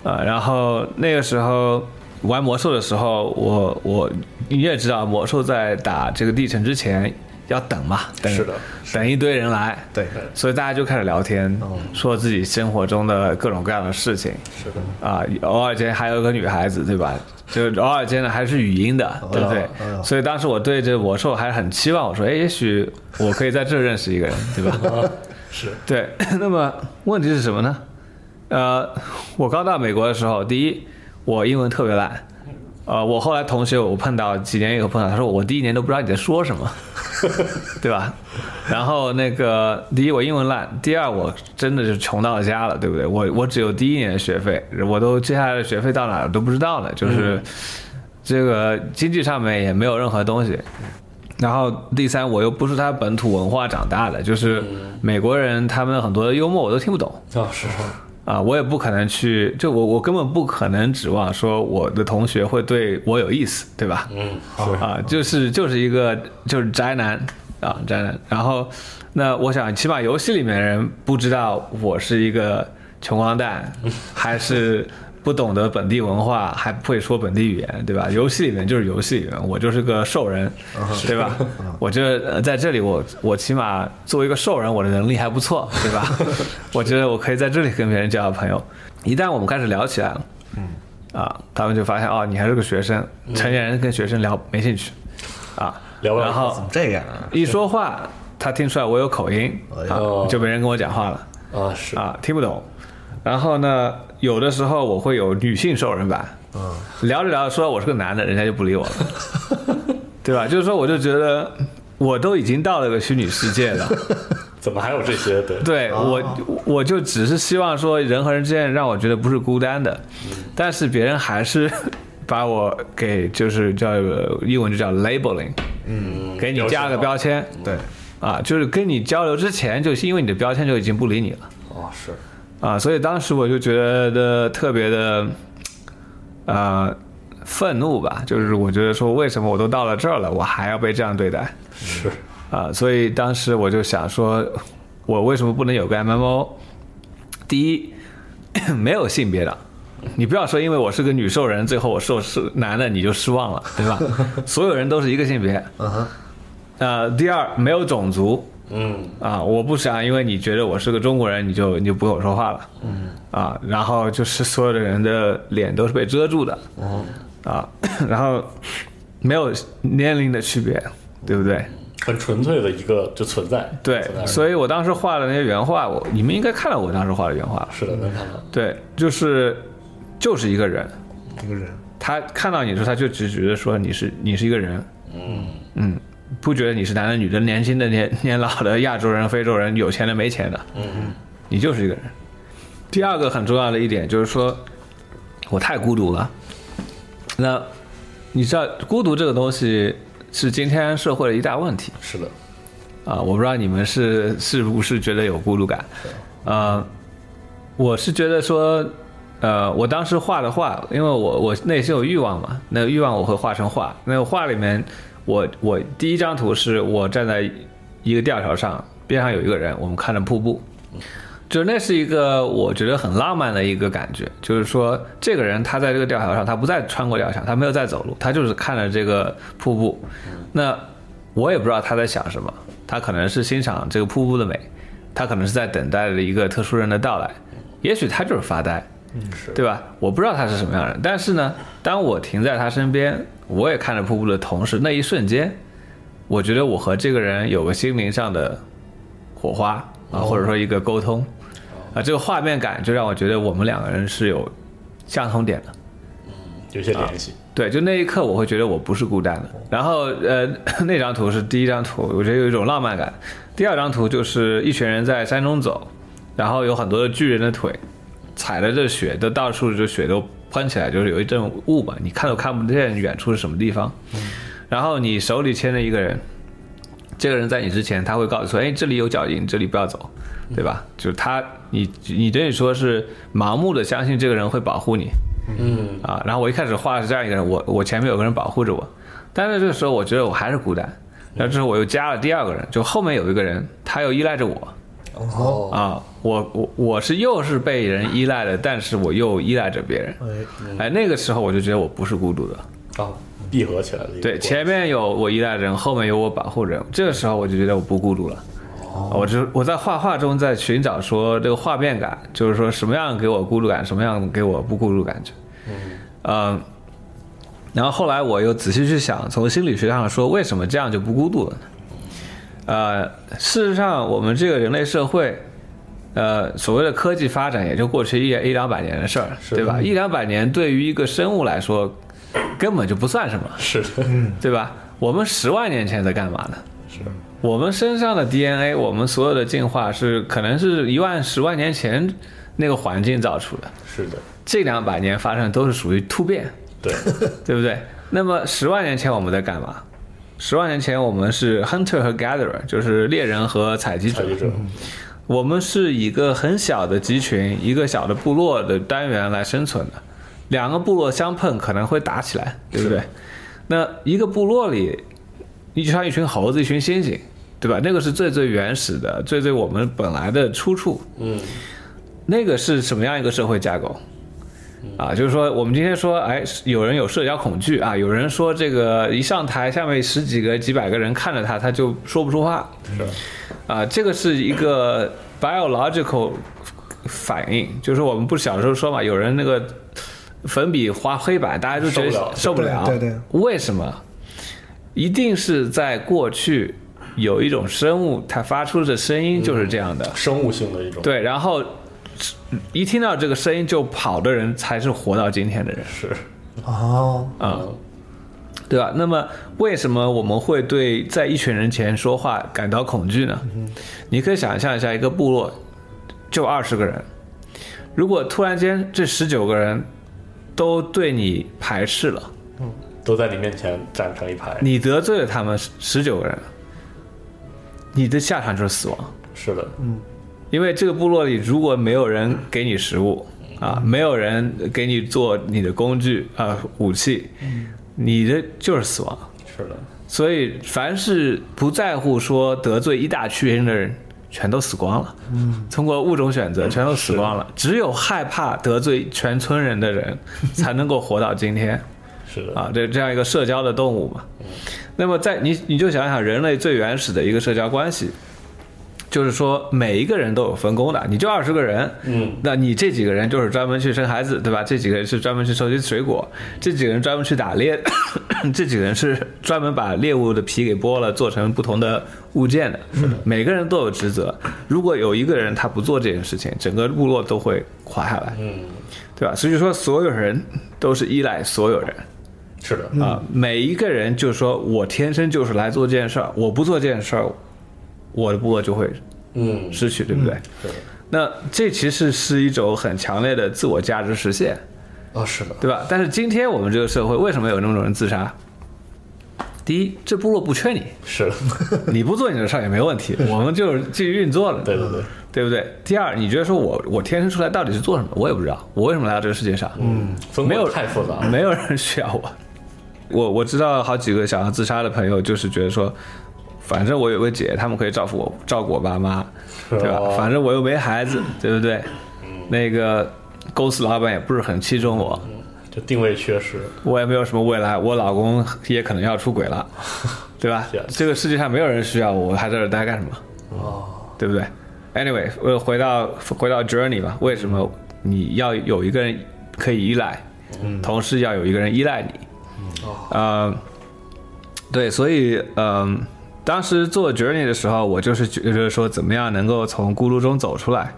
的，啊。然后那个时候玩魔兽的时候，我我你也知道，魔兽在打这个地城之前要等嘛，等是的，等一堆人来，对，所以大家就开始聊天，说自己生活中的各种各样的事情。是的，啊，偶尔间还有个女孩子，对吧？就偶尔间呢还是语音的，对不对？嗯所以当时我对这魔兽还是很期望，我说，哎，也许我可以在这认识一个人，对吧？是，对。那么问题是什么呢？呃，我刚到美国的时候，第一，我英文特别烂。呃，我后来同学我碰到几年以后碰到，他说我第一年都不知道你在说什么，对吧？然后那个第一我英文烂，第二我真的是穷到家了，对不对？我我只有第一年的学费，我都接下来的学费到哪儿都不知道了，就是这个经济上面也没有任何东西。然后第三，我又不是他本土文化长大的，就是美国人他们很多的幽默我都听不懂。啊，是，啊，我也不可能去，就我我根本不可能指望说我的同学会对我有意思，对吧？嗯，是，啊，就是就是一个就是宅男啊，宅男。然后，那我想起码游戏里面人不知道我是一个穷光蛋，还是不懂得本地文化，还不会说本地语言，对吧？游戏里面就是游戏里面，我就是个兽人，对吧？我觉得呃在这里我我起码作为一个兽人，我的能力还不错，对吧？我觉得我可以在这里跟别人交到朋友。一旦我们开始聊起来了，嗯，啊，他们就发现哦，你还是个学生，成年人跟学生聊没兴趣，啊，聊不了然后这样啊，一说话，他听出来我有口音，啊，就没人跟我讲话了。啊，是啊，听不懂。然后呢，有的时候我会有女性兽人版，嗯，聊着聊着说我是个男的，人家就不理我了，对吧？就是说，我就觉得我都已经到了个虚拟世界了，怎么还有这些？对。对我，我就只是希望说人和人之间让我觉得不是孤单的，但是别人还是把我给就是叫英文就叫 labeling，嗯，给你加了个标签，对，啊，就是跟你交流之前，就是因为你的标签就已经不理你了。哦，是啊，所以当时我就觉得特别的，呃，愤怒吧，就是我觉得说，为什么我都到了这儿了，我还要被这样对待？是啊，所以当时我就想说，我为什么不能有个 MMO？第一，没有性别的，你不要说因为我是个女兽人，最后我受是男的你就失望了，对吧？所有人都是一个性别。嗯哼，呃，第二，没有种族。嗯啊，我不想因为你觉得我是个中国人，你就你就不跟我说话了。嗯啊，然后就是所有的人的脸都是被遮住的。嗯，啊，然后没有年龄的区别，对不对？很纯粹的一个就存在。对，所以我当时画的那些原画，我你们应该看到我当时画的原画。是的，能看到。对，就是就是一个人，一个人，他看到你的时候，他就只觉得说你是你是一个人，嗯嗯，不觉得你是男的女的、年轻的年年老的、亚洲人、非洲人、有钱的没钱的，嗯你就是一个人。第二个很重要的一点就是说，我太孤独了。那你知道，孤独这个东西是今天社会的一大问题是的，啊！我不知道你们是是不是觉得有孤独感？啊，我是觉得说，呃，我当时画的画，因为我我内心有欲望嘛，那个欲望我会画成画。那个画里面，我我第一张图是我站在一个吊桥上，边上有一个人，我们看着瀑布，就那是一个我觉得很浪漫的一个感觉，就是说这个人他在这个吊桥上，他不再穿过吊桥，他没有再走路，他就是看着这个瀑布。那我也不知道他在想什么，他可能是欣赏这个瀑布的美，他可能是在等待着一个特殊人的到来，也许他就是发呆，是对吧？我不知道他是什么样的人，但是呢，当我停在他身边，我也看着瀑布的同时，那一瞬间，我觉得我和这个人有个心灵上的火花啊，或者说一个沟通啊，这个画面感就让我觉得我们两个人是有相同点的。嗯有些联系。对，就那一刻我会觉得我不是孤单的。然后呃，那张图是第一张图，我觉得有一种浪漫感。第二张图就是一群人在山中走，然后有很多的巨人的腿，踩着这雪，都到处这雪都喷起来，就是有一阵雾嘛，你看都看不见远处是什么地方。然后你手里牵着一个人，这个人在你之前他会告诉说，哎，这里有脚印，这里不要走，对吧？就是他，你你等于说是盲目的相信这个人会保护你，嗯。啊，然后我一开始画的是这样一个人，我我前面有个人保护着我，但是这个时候我觉得我还是孤单，然后之后我又加了第二个人，就后面有一个人，他又依赖着我。哦，啊，我我我是又是被人依赖的，但是我又依赖着别人，哎，哎，那个时候我就觉得我不是孤独的，啊，闭合起来的一个对，前面有我依赖的人，后面有我保护人，这个时候我就觉得我不孤独了。我就我在画画中在寻找说这个画面感，就是说什么样给我孤独感，什么样给我不孤独感觉。嗯，然后后来我又仔细去想，从心理学上说，为什么这样就不孤独了呢？呃，事实上，我们这个人类社会，呃，所谓的科技发展也就过去一一两百年的事儿，对吧？一两百年对于一个生物来说，根本就不算什么。是的，对吧？我们十万年前在干嘛呢？是我们身上的 DNA，我们所有的进化是可能是一万十万年前那个环境造出的，是的，这两百年发生都是属于突变，对，对不对？那么十万年前我们在干嘛？十万年前我们是 hunter 和 gatherer，就是猎人和采集者采。集者，我们是以一个很小的集群、一个小的部落的单元来生存的，两个部落相碰可能会打起来，对不对？那一个部落里，你就像一群猴子、一群猩猩，对吧？那个是最最原始的、最最我们本来的出处。嗯，那个是什么样一个社会架构？啊，就是说，我们今天说，哎，有人有社交恐惧啊，有人说这个一上台，下面十几个、几百个人看着他，他就说不出话。是，啊，这个是一个 biological 反应，就是我们不是小时候说嘛，有人那个粉笔划黑板，大家都觉得受不了受不了。对对对为什么？一定是在过去有一种生物，它发出的声音就是这样的。生物性的一种，对，然后一听到这个声音就跑的人，才是活到今天的人。是，哦，嗯、对吧？那么为什么我们会对在一群人前说话感到恐惧呢？你可以想象一下，一个部落就二十个人，如果突然间这十九个人都对你排斥了，都在你面前站成一排。你得罪了他们十九个人，你的下场就是死亡。是的，因为这个部落里如果没有人给你食物啊，没有人给你做你的工具啊武器，你的就是死亡。是的，所以凡是不在乎说得罪一大群人的人，全都死光了。嗯，通过物种选择，全都死光了。只有害怕得罪全村人的人，才能够活到今天。是的，啊，这这样一个社交的动物嘛。那么在你你就想想人类最原始的一个社交关系，就是说每一个人都有分工的，你就二十个人，嗯，那你这几个人就是专门去生孩子，对吧？这几个人是专门去收集水果，这几个人专门去打猎，这几个人是专门把猎物的皮给剥了，做成不同的物件的。每个人都有职责。如果有一个人他不做这件事情，整个部落都会垮下来，嗯，对吧？所以说，所有人都是依赖所有人。是的，啊，每一个人就是说我天生就是来做这件事儿，我不做这件事儿，我的部落就会嗯，失去，对不对？是的，那这其实是一种很强烈的自我价值实现，哦，是的，对吧？但是今天我们这个社会为什么有那么多人自杀？第一，这部落不缺你，是的，你不做你的事儿也没问题，我们就是继续运作了，对对对，对不对？第二，你觉得说我我天生出来到底是做什么？我也不知道，我为什么来到这个世界上？嗯，没有太复杂，没有人需要我。我我知道好几个想要自杀的朋友，就是觉得说，反正我有个姐，他们可以照顾我，照顾我爸妈，对吧？哦反正我又没孩子，对不对？那个公司老板也不是很器重我，就定位缺失，我也没有什么未来，我老公也可能要出轨了，对吧？这个世界上没有人需要我，我还在这儿待干什么？哦，对不对？Anyway，我回到回到 journey 吧，为什么你要有一个人可以依赖，同时要有一个人依赖你？呃，对，所以嗯、当时做 journey 的时候，我就是觉得说，怎么样能够从孤独中走出来，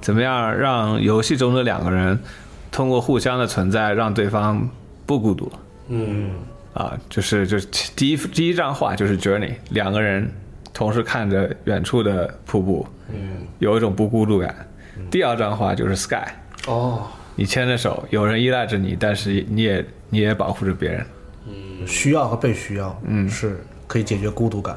怎么样让游戏中的两个人通过互相的存在，让对方不孤独。嗯，啊，就是就是第一第一张画就是 Journey，两个人同时看着远处的瀑布，嗯，有一种不孤独感。第二张画就是 Sky，哦，你牵着手，有人依赖着你，但是你也你也保护着别人。嗯需要和被需要，嗯，是可以解决孤独感。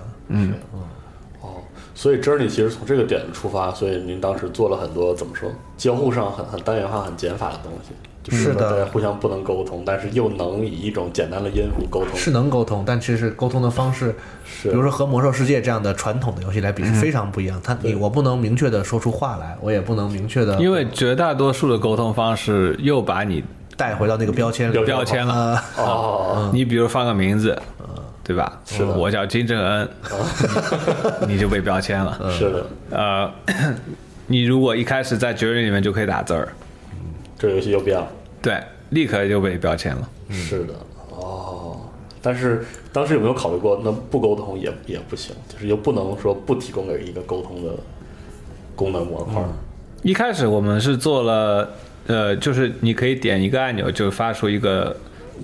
所以 Journey 其实从这个点出发，所以您当时做了很多怎么说，交互上很很单元化、很减法的东西，就是是的说大家互相不能沟通，但是又能以一种简单的音符沟通，是能沟通，但其实沟通的方式，是比如说和魔兽世界这样的传统的游戏来比是非常不一样。它你我不能明确的说出话来，我也不能明确的因为绝大多数的沟通方式又把你带回到那个标签里。标标签了。呃，哦，你比如放个名字，对吧？是的。我叫金正恩，你就被标签了。是的，呃，你如果一开始在 Journey 里面就可以打字儿，这游戏就变了，对，立刻就被标签了。是的，哦。但是当时有没有考虑过，那不沟通也也不行，就是又不能说不提供给一个沟通的功能模块，一开始我们是做了，呃，就是你可以点一个按钮就发出一个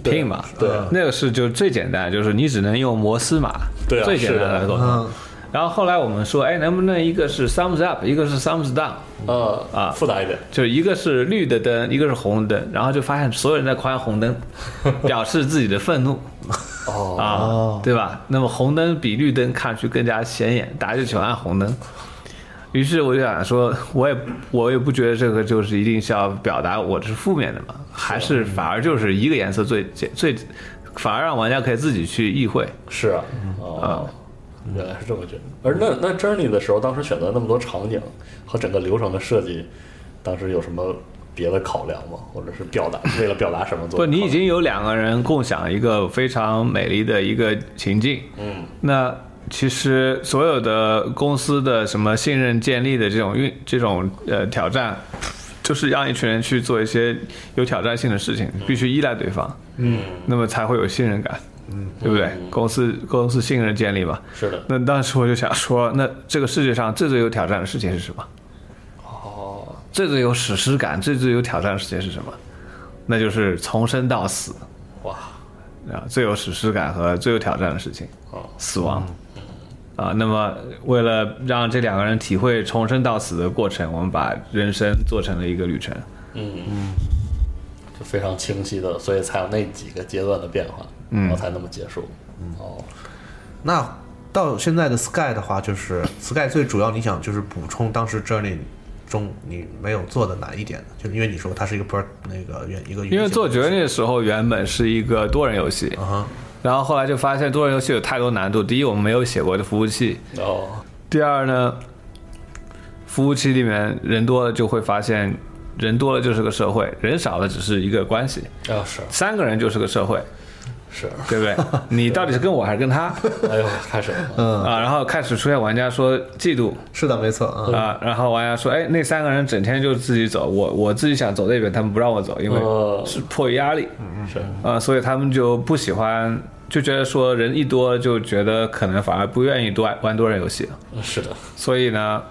pin 嘛，对。那个是就最简单，就是你只能用摩斯码，对啊最简单是的的沟通。嗯。然后后来我们说，哎，能不能一个是 thumbs up，一个是 thumbs down，呃啊。复杂一点，就是一个是绿的灯，一个是红灯，然后就发现所有人在狂按红灯，表示自己的愤怒。哦，啊，对吧？那么红灯比绿灯看上去更加显眼，大家就喜欢按红灯。于是我就想说，我也我也不觉得这个就是一定是要表达我是负面的嘛，还是反而就是一个颜色最最，反而让玩家可以自己去意会。是啊，哦，原来是这么觉得。而那那 Journey 的时候，当时选择那么多场景和整个流程的设计，当时有什么别的考量吗？或者是表达为了表达什么做不？你已经有两个人共享一个非常美丽的一个情境，嗯那其实所有的公司的什么信任建立的这种运这种呃挑战，就是让一群人去做一些有挑战性的事情，必须依赖对方，嗯，那么才会有信任感，嗯，对不对？公司公司信任建立嘛，是的，那当时我就想说，那这个世界上最最有挑战的事情是什么？哦，最最有史诗感、最最有挑战的事情是什么？那就是从生到死。哇，啊，最有史诗感和最有挑战的事情，哦，死亡。啊，那么为了让这两个人体会从生到死的过程，我们把人生做成了一个旅程。嗯嗯，就非常清晰的，所以才有那几个阶段的变化，然后才那么结束。哦，那到现在的 Sky 的话，就是 Sky 最主要你想就是补充当时 Journey 中你没有做的哪一点呢？就是因为你说它是一个 per 那个原一个因为做决 Journey 的时候，原本是一个多人游戏，啊哈，然后后来就发现多人游戏有太多难度。第一，我们没有写过的服务器；哦，第二呢，服务器里面人多了就会发现，人多了就是个社会，人少了只是一个关系。啊是三个人就是个社会，是，对不对？你到底是跟我还是跟他？哎呦，开始了，嗯，啊，然后开始出现玩家说嫉妒是的，没错啊。啊，然后玩家说，哎，那三个人整天就自己走，我我自己想走那边，他们不让我走，因为呃是迫于压力是啊，所以他们就不喜欢，就觉得说人一多就觉得可能反而不愿意多玩多人游戏了。是的，所以呢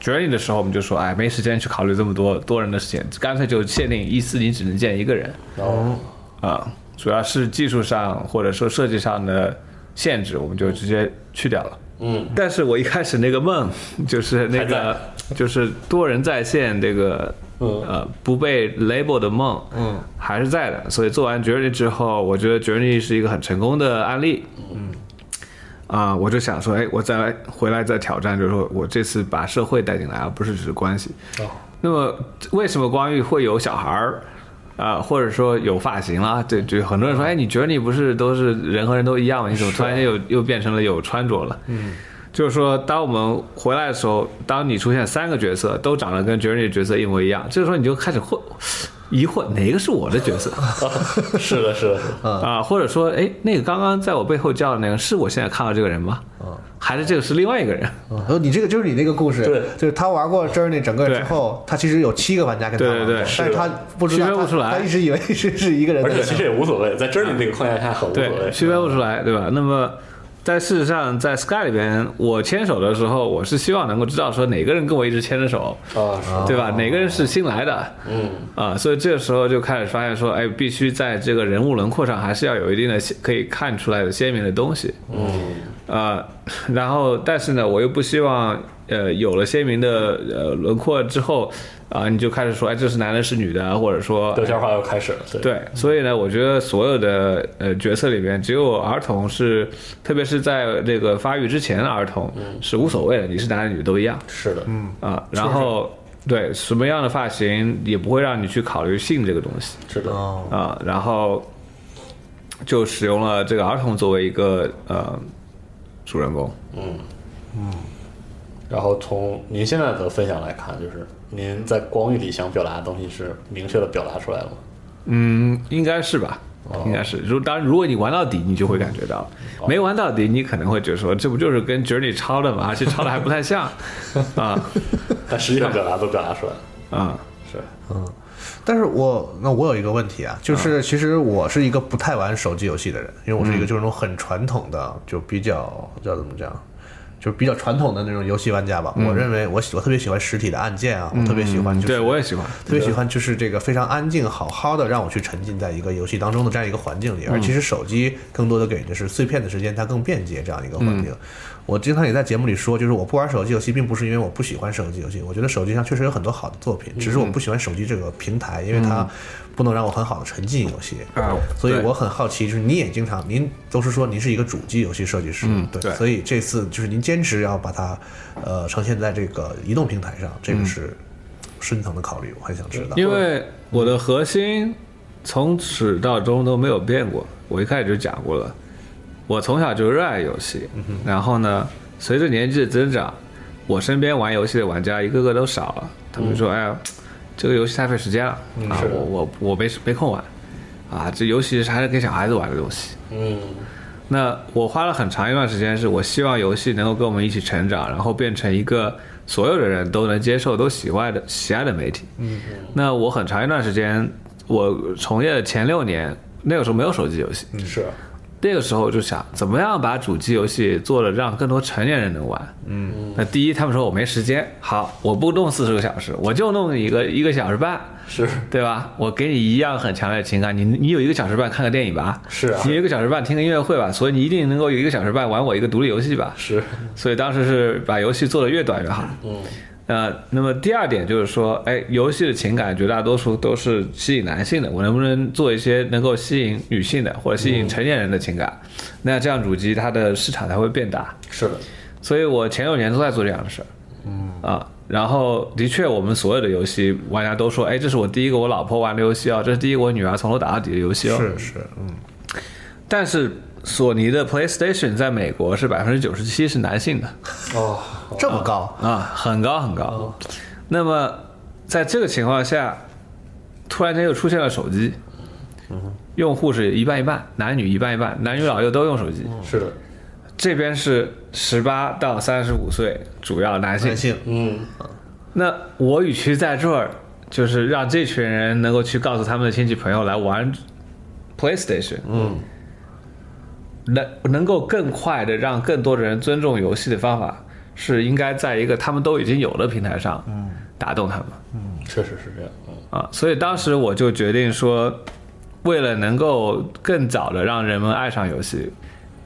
，Journey 的时候我们就说，哎，没时间去考虑这么多多人的事情，干脆就限定一次你只能见一个人。然后啊，主要是技术上或者说设计上的限制，我们就直接去掉了。嗯，但是我一开始那个梦，就是那个就是多人在线这个嗯呃不被 label 的梦，嗯，还是在的。所以做完 Journey 之后，我觉得 Journey 是一个很成功的案例。嗯，啊，我就想说，哎，我再来回来再挑战，就是说我这次把社会带进来，而不是只是关系。哦，那么为什么光遇会有小孩儿？啊、或者说有发型啦，对，就很多人说，哎，你觉得你不是都是人和人都一样吗？你怎么突然间又又变成了有穿着了？嗯，就是说，当我们回来的时候，当你出现三个角色都长得跟 Journey 角色一模一样，这个时候你就开始混疑惑哪个是我的角色？是的，是的，啊？或者说，哎，那个刚刚在我背后叫的那个是我现在看到这个人吗？还是这个是另外一个人？然后你这个就是你那个故事，对。就是他玩过 Journey 整个之后，他其实有七个玩家跟他玩，对对对但是他不知道他区分不出来。他一直以为是是一个人而且其实也无所谓，在 Journey 那个框架下很无所，谓，区分不出来，对吧？那么在事实上，在 Sky 里边，我牵手的时候，我是希望能够知道说哪个人跟我一直牵着手，啊，是，对吧？哪个人是新来的，嗯，啊，所以这个时候就开始发现说，哎，必须在这个人物轮廓上还是要有一定的可以看出来的鲜明的东西，嗯，啊，然后但是呢，我又不希望，呃，有了鲜明的呃轮廓之后，啊，你就开始说，哎，这是男的，是女的，或者说标签化又开始了，对，对，所以呢，我觉得所有的呃角色里面，只有儿童是，特别是在这个发育之前的儿童、是无所谓的，你是男的女的都一样是的，嗯，啊。然后对什么样的发型也不会让你去考虑性这个东西是的，哦，啊。然后就使用了这个儿童作为一个呃主人公。嗯嗯然后从您现在的分享来看，就是您在光域里想表达的东西是明确的表达出来了吗？嗯，应该是吧。应该是，如当然，如果你玩到底，你就会感觉到；没玩到底，你可能会觉得说，这不就是跟 Journey 抄的吗？而且抄的还不太像，啊。但实际上表达都表达出来了，啊，是。嗯，但是我那我有一个问题啊，就是其实我是一个不太玩手机游戏的人，因为我是一个就是那种很传统的，就比较叫怎么讲，就是比较传统的那种游戏玩家吧。我认为我喜我特别喜欢实体的按键啊，我特别喜欢就是对我也喜欢。特别喜欢就是这个非常安静、好好的让我去沉浸在一个游戏当中的这样一个环境里，而其实手机更多的给的是碎片的时间，它更便捷这样一个环境。我经常也在节目里说，就是我不玩手机游戏，并不是因为我不喜欢手机游戏，我觉得手机上确实有很多好的作品，只是我不喜欢手机这个平台，因为它不能让我很好的沉浸游戏。啊所以我很好奇，就是你也经常，您都是说您是一个主机游戏设计师，对，嗯对所以这次就是您坚持要把它呃呈现在这个移动平台上，这个是深层的考虑，我很想知道。因为我的核心从始到终都没有变过，我一开始就讲过了，我从小就热爱游戏，然后呢，随着年纪的增长，我身边玩游戏的玩家一个个都少了，他们说，哎呀。这个游戏太费时间了啊，我我我没没空玩啊，这游戏还是给小孩子玩的东西。嗯那我花了很长一段时间，是我希望游戏能够跟我们一起成长，然后变成一个所有的人都能接受、都喜欢的喜爱的媒体。嗯，那我很长一段时间，我从业的前六年，那个时候没有手机游戏，是那个时候就想怎么样把主机游戏做的让更多成年人能玩。嗯，那第一，他们说我没时间，好，我不弄四十个小时，我就弄一个一个小时半，是对吧？我给你一样很强烈的情感，你你有一个小时半看个电影吧，是啊你有一个小时半听个音乐会吧，所以你一定能够有一个小时半玩我一个独立游戏吧。是，所以当时是把游戏做得越短越好。嗯呃，那么第二点就是说，哎，游戏的情感绝大多数都是吸引男性的，我能不能做一些能够吸引女性的或者吸引成年人的情感？那这样主机它的市场才会变大。是的，所以我前六年都在做这样的事儿。嗯啊，然后的确，我们所有的游戏玩家都说，哎，这是我第一个我老婆玩的游戏哦，这是第一个我女儿从头打到底的游戏哦。是是，嗯，但是索尼的 PlayStation 在美国是百分之九十七是男性的。哦，这么高，啊，很高很高。那么在这个情况下，突然间又出现了手机，用户是一半一半，男女一半一半，男女老幼都用手机。是的，这边是十八到三十五岁，主要男性。男性，嗯那我与其在这儿，就是让这群人能够去告诉他们的亲戚朋友来玩 PlayStation，嗯，能能够更快的让更多的人尊重游戏的方法，是应该在一个他们都已经有的平台上，嗯，打动他们。嗯确实是这样，嗯。啊。所以当时我就决定说，为了能够更早的让人们爱上游戏，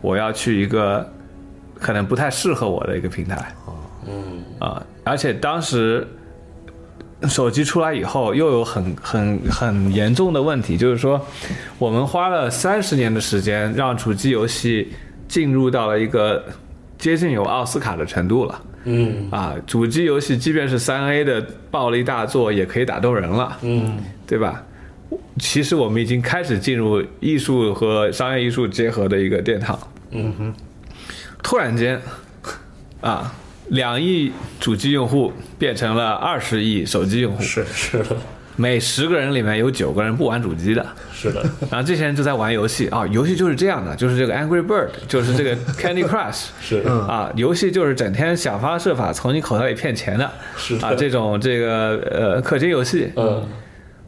我要去一个可能不太适合我的一个平台，嗯啊，而且当时手机出来以后，又有很很很严重的问题，就是说，我们花了三十年的时间，让主机游戏进入到了一个接近有奥斯卡的程度了。嗯啊，主机游戏即便是三 A 的暴力大作，也可以打动人了，嗯对吧？其实我们已经开始进入艺术和商业艺术结合的一个殿堂。嗯哼，突然间，啊，两亿主机用户变成了二十亿手机用户，是是的，每十个人里面有九个人不玩主机的，是的，然后这些人就在玩游戏。啊，游戏就是这样的，就是这个 Angry Bird，就是这个 Candy Crush，是。啊，游戏就是整天想方设法从你口袋里骗钱的，是。的啊，这种这个呃氪金游戏，嗯。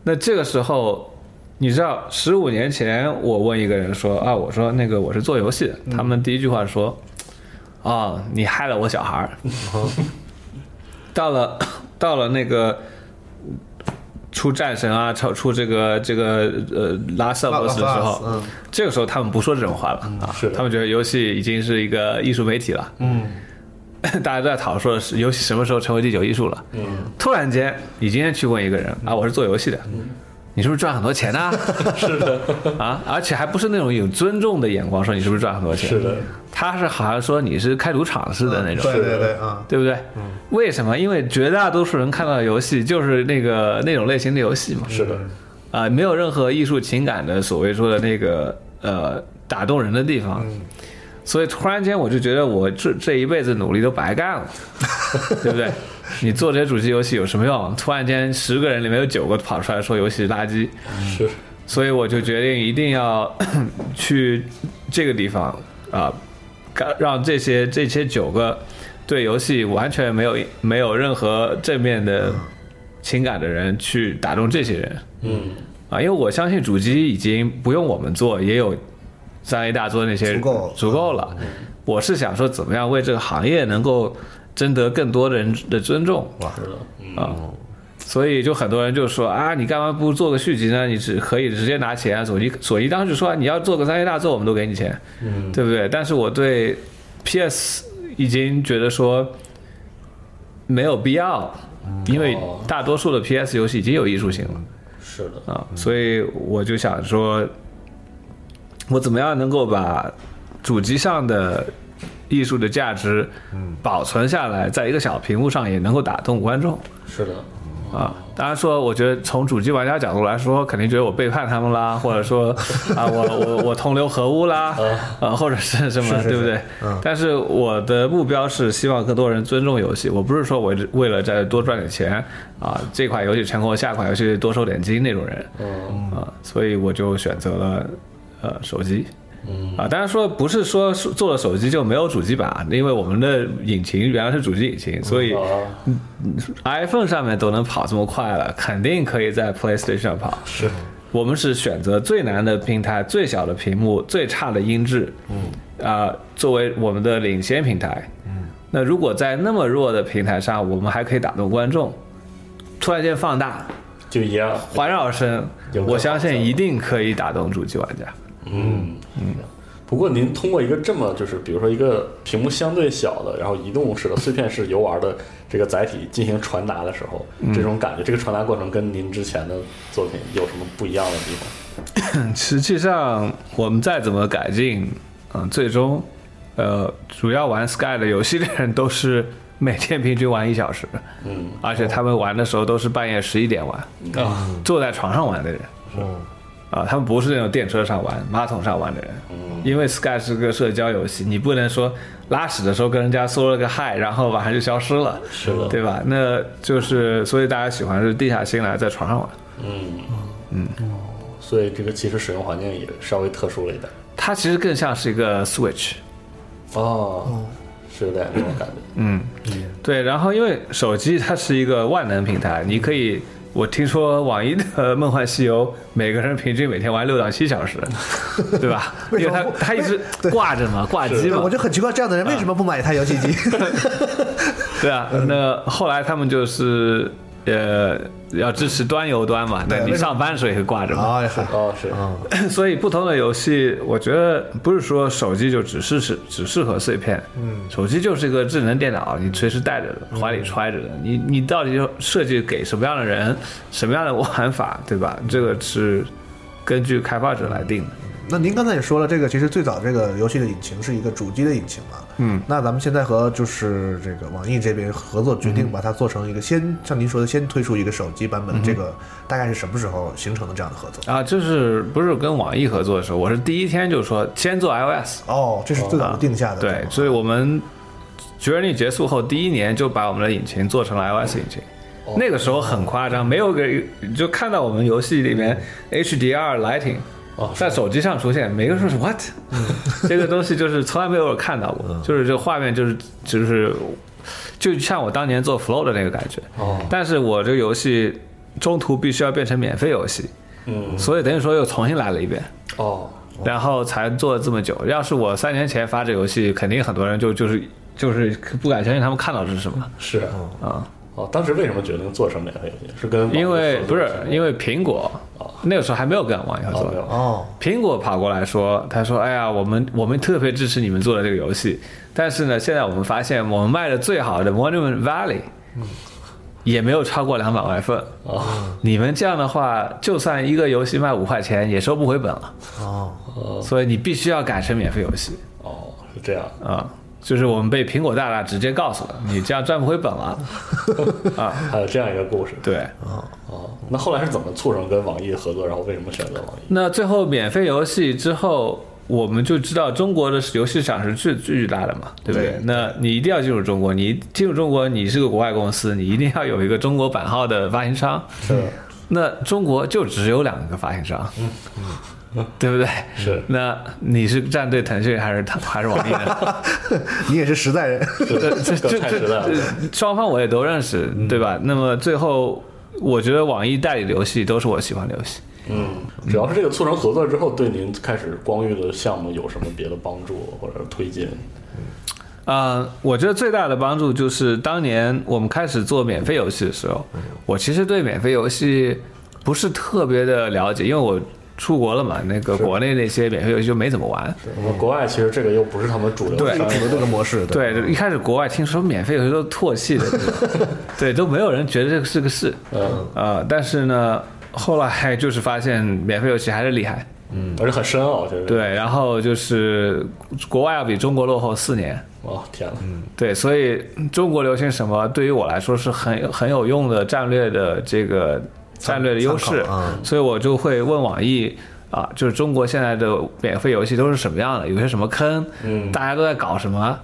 那这个时候，你知道，十五年前我问一个人说啊，我说那个我是做游戏的，他们第一句话说，啊，你害了我小孩儿。到了到了那个出战神啊，出出这个这个呃拉萨博士的时候，嗯这个时候他们不说这种话了啊是，他们觉得游戏已经是一个艺术媒体了。嗯，大家都在讨论说游戏什么时候成为第九艺术了。嗯，突然间，你今天去问一个人啊，我是做游戏的，你是不是赚很多钱呢？是的，啊，而且还不是那种有尊重的眼光说你是不是赚很多钱，是的，他是好像说你是开赌场似的那种，对对对啊，对不对？为什么？因为绝大多数人看到的游戏就是那个那种类型的游戏嘛，是的，啊、没有任何艺术情感的所谓说的那个呃打动人的地方。所以突然间我就觉得我这这一辈子努力都白干了，对不对？你做这些主机游戏有什么用？突然间十个人里面有九个跑出来说游戏是垃圾，是。所以我就决定一定要 去这个地方啊，干让这些这些九个对游戏完全没有没有任何正面的情感的人去打动这些人。嗯。啊，因为我相信主机已经不用我们做，也有三 A 大作那些足够足够了。我是想说，怎么样为这个行业能够争得更多的人的尊重是的，嗯啊。所以就很多人就说啊，你干嘛不做个续集呢？你只可以直接拿钱啊。索尼索尼当时就说你要做个三 A 大作，我们都给你钱，嗯对不对？但是我对 PS 已经觉得说没有必要，因为哦大多数的 PS 游戏已经有艺术性了。是的，啊，所以我就想说，我怎么样能够把主机上的艺术的价值保存下来，在一个小屏幕上也能够打动观众。是的，啊，当然说，我觉得从主机玩家角度来说，肯定觉得我背叛他们啦，或者说啊，我我我同流合污啦，啊，或者是什么，是是对不对？嗯。但是我的目标是希望更多人尊重游戏，我不是说我为了再多赚点钱啊，这款游戏成功，下款游戏多收点金那种人，嗯啊，所以我就选择了呃手机。嗯啊，当然说不是说是做了手机就没有主机版，啊因为我们的引擎原来是主机引擎，所以啊 iPhone 上面都能跑这么快了，肯定可以在 PlayStation 上跑。是我们是选择最难的平台、最小的屏幕、最差的音质，嗯，啊、作为我们的领先平台。嗯，那如果在那么弱的平台上，我们还可以打动观众，突然间放大就一样，环绕声我相信一定可以打动主机玩家。嗯嗯。不过您通过一个这么就是比如说一个屏幕相对小的，然后移动式的碎片式游玩的这个载体进行传达的时候，这种感觉，这个传达过程跟您之前的作品有什么不一样的地方？实际上，我们再怎么改进，嗯、最终，呃，主要玩 Sky 的游戏的人都是每天平均玩一小时，嗯。而且他们玩的时候都是半夜十一点玩，啊坐在床上玩的人，嗯啊，他们不是那种电车上玩、马桶上玩的人，嗯因为 Sky 是个社交游戏，你不能说拉屎的时候跟人家说了个嗨，然后晚上就消失了，是的对吧？那就是，所以大家喜欢是地下心来在床上玩。嗯嗯，所以这个其实使用环境也稍微特殊了一点。它其实更像是一个 Switch，哦，是有点那种感觉。嗯，对。然后因为手机它是一个万能平台，你可以，我听说网易的《梦幻西游》每个人平均每天玩六到七小时，对吧？因为它为什么不它一直挂着嘛，挂机嘛对我，就很奇怪，这样的人为什么不买一台游戏机？对啊。那后来他们就是呃要支持端游端嘛，那你上班的时候也会挂着嘛。啊，是哦，是，所以不同的游戏，我觉得不是说手机就只是是只适合碎片，嗯，手机就是一个智能电脑，你随时带着的，怀里揣着的，你你到底就设计给什么样的人，什么样的玩法，对吧？这个是根据开发者来定的。那您刚才也说了，这个其实最早这个游戏的引擎是一个主机的引擎嘛，嗯，那咱们现在和就是这个网易这边合作，决定把它做成一个先像您说的，先推出一个手机版本，这个大概是什么时候形成的这样的合作？啊，就是不是跟网易合作的时候，我是第一天就说先做 iOS，哦，这是最早定下的，对，所以我们 Journey 结束后第一年就把我们的引擎做成了 iOS 引擎。那个时候很夸张，没有给就看到我们游戏里面 HDR lighting 哦在手机上出现，每个人说是 what，这个东西就是从来没有人看到过，就是这个画面就是就是就像我当年做 Flow 的那个感觉。哦，但是我这个游戏中途必须要变成免费游戏，嗯，所以等于说又重新来了一遍。哦，然后才做了这么久。要是我三年前发这游戏，肯定很多人就就是就是不敢相信他们看到的是什么。是啊、哦，当时为什么决定做成免费游戏？是跟因为不是因为苹果那个时候还没有跟网易合作哦，苹果跑过来说，他说：“哎呀，我们我们特别支持你们做的这个游戏，但是呢，现在我们发现我们卖的最好的 Monument Valley，也没有超过两百万份。哦 你们这样的话，就算一个游戏卖五块钱，也收不回本了。哦，所以你必须要改成免费游戏哦，是这样。啊。就是我们被苹果大大直接告诉了，你这样赚不回本了 啊。还有这样一个故事对，哦。那后来是怎么促成跟网易合作？然后为什么选择网易？那最后免费游戏之后，我们就知道中国的游戏市场是巨巨大的嘛，对不对？对那你一定要进入中国，你进入中国，你是个国外公司，你一定要有一个中国版号的发行商。是那中国就只有两个发行商，对不对？是那你是站队腾讯还是 还是网易呢？你也是实在人，这这这双方我也都认识，对吧？那么最后，我觉得网易代理的游戏都是我喜欢的游戏。嗯，主要是这个促成合作之后，对您开始光遇的项目有什么别的帮助或者推进？啊、我觉得最大的帮助就是当年我们开始做免费游戏的时候，我其实对免费游戏不是特别的了解，因为我出国了嘛，那个国内那些免费游戏就没怎么玩。我们国外其实这个又不是他们主流主流这个模式，对，一开始国外听说免费游戏都唾弃的，对，都没有人觉得这个是个事。嗯呃，但是呢，后来就是发现免费游戏还是厉害。嗯，而且很深奥，对，然后就是国外要比中国落后四年，哦天哪，对，所以中国流行什么，对于我来说是很很有用的战略的这个战略的优势嗯，所以我就会问网易啊，就是中国现在的免费游戏都是什么样的，有些什么坑，嗯。大家都在搞什么，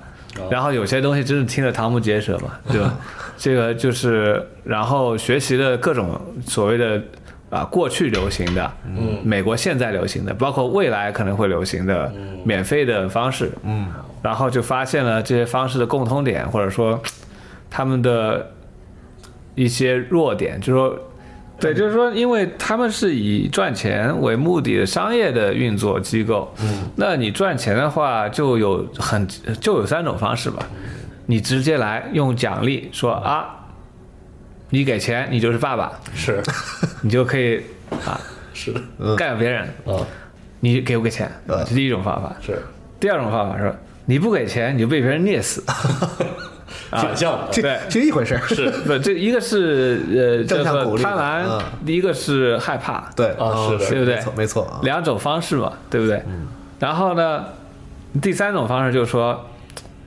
然后有些东西真是听着瞠目结舌嘛，对吧？这个就是，然后学习了各种所谓的。啊，过去流行的，嗯，美国现在流行的，包括未来可能会流行的免费的方式，嗯，然后就发现了这些方式的共通点，或者说他们的一些弱点，就是说，对，就是说，因为他们是以赚钱为目的的商业的运作机构，嗯，那你赚钱的话，就有很就有三种方式吧，你直接来用奖励说啊，你给钱，你就是爸爸，是。你就可以啊是。干掉别人，啊你给不给钱？这是第一种方法。是。第二种方法是，你不给钱，你就被别人虐死。挺像的，对其实一回事儿。是不，这一个是呃 正向鼓励贪婪第，一个是害怕，对啊是的对不对没错没错啊。两种方式嘛，对不对？然后呢，第三种方式就是说，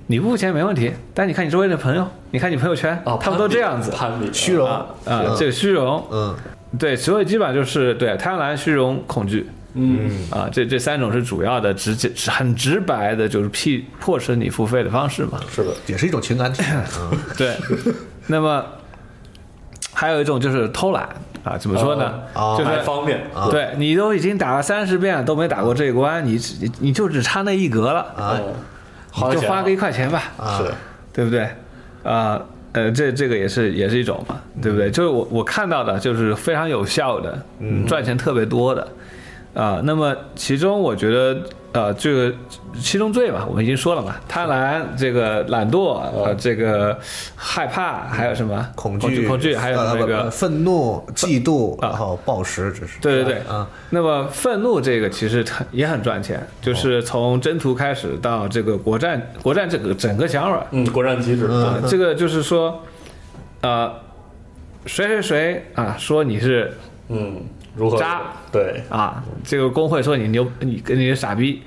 你不付钱没问题，但你看你周围的朋友，你看你朋友圈，啊，他们都这样子攀比虚荣啊啊，这个虚荣，嗯对，所以基本上就是对贪婪、虚荣、恐惧。嗯啊，这这三种是主要的，直接很直白的，就是迫迫使你付费的方式嘛。是的，也是一种情感体验。嗯 对，那么还有一种就是偷懒啊，怎么说呢？哦就是太方便啊对你都已经打了三十遍都没打过这一关，你只你你就只差那一格了，啊就花个一块钱吧，啊是对不对？啊。呃，这这个也是也是一种嘛，对不对？就是我我看到的，就是非常有效的，赚钱特别多的，啊、那么其中我觉得，呃，这个七宗罪吧，我们已经说了嘛，贪婪、这个懒惰、呃，这个害怕，还有什么？恐惧、恐惧，还有那个愤怒、嫉妒，啊。然后暴食，这是。对对对啊，那么愤怒这个其实它也很赚钱，就是从征途开始到这个国战，国战这个整个想法，嗯，国战机制，啊，这个就是说，呃，谁谁谁啊，说你是嗯，如何？渣。对，啊，这个工会说你牛，你跟你是傻逼，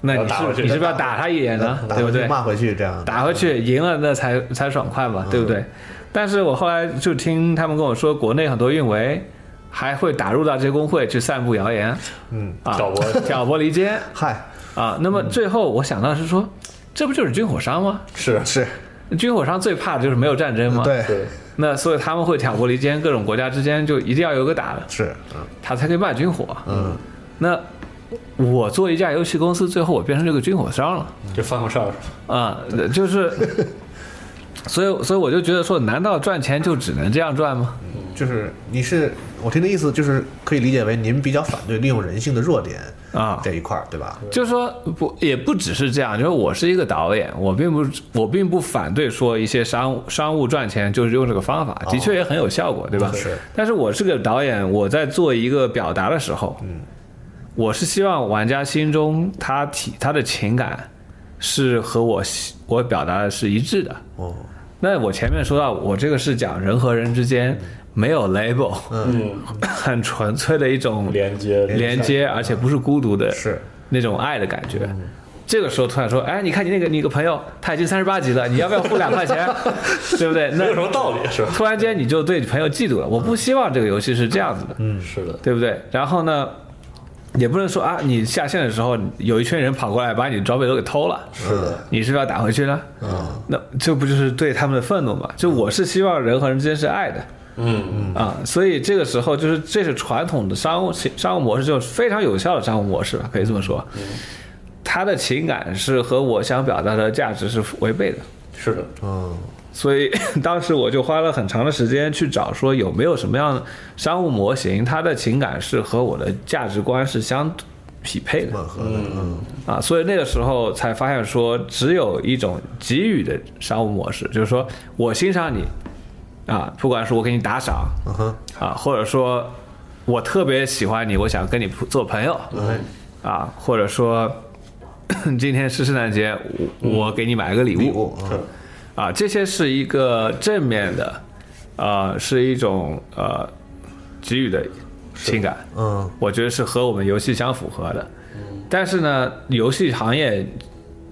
那你是你是不是要打他一眼呢？对不对？骂回去这样，打回去赢了那才才爽快嘛，对不对？但是我后来就听他们跟我说，国内很多运维还会打入到这些工会去散布谣言，嗯，啊，挑拨。挑拨离间。嗨，啊。那么最后我想到是说，这不就是军火商吗？是是。军火商最怕的就是没有战争嘛。对。对，那所以他们会挑拨离间，各种国家之间就一定要有个打的，是，嗯。他才可以卖军火。嗯，那我做一家游戏公司，最后我变成这个军火商了。就犯过事儿，啊、就是，所以所以我就觉得说，难道赚钱就只能这样赚吗？就是你是我听的意思，就是可以理解为您比较反对利用人性的弱点啊这一块儿，对吧？就是说不也不只是这样，就是我是一个导演，我并不我并不反对说一些商务商务赚钱就是用这个方法，的确也很有效果，对吧？是。但是我是个导演，我在做一个表达的时候，嗯，我是希望玩家心中他体他的情感是和我我表达的是一致的。哦，那我前面说到，我这个是讲人和人之间没有 label，嗯，很纯粹的一种连接连接，而且不是孤独的，是那种爱的感觉。这个时候突然说，哎，你看你那个你一个朋友，他已经三十八级了，你要不要付两块钱？对不对？那没有什么道理是吧？突然间你就对朋友嫉妒了。我不希望这个游戏是这样子的，嗯，是的，对不对？然后呢，也不能说啊，你下线的时候有一群人跑过来把你的装备都给偷了，是的，你是不是要打回去呢？嗯，那这不就是对他们的愤怒吗？就我是希望人和人之间是爱的。嗯。嗯啊，所以这个时候就是这是传统的商务商务模式，就是非常有效的商务模式吧，可以这么说。他的情感是和我想表达的价值是违背的，是的，嗯，所以 当时我就花了很长的时间去找说有没有什么样的商务模型，它的情感是和我的价值观是相匹配的。吻合的，嗯。啊，所以那个时候才发现说，只有一种给予的商务模式，就是说我欣赏你啊，不管是我给你打赏，啊，或者说我特别喜欢你，我想跟你做朋友，啊，或者说 今天是圣诞节，我我给你买个礼物，啊，这些是一个正面的，啊，是一种呃给予的情感，嗯。我觉得是和我们游戏相符合的。但是呢，游戏行业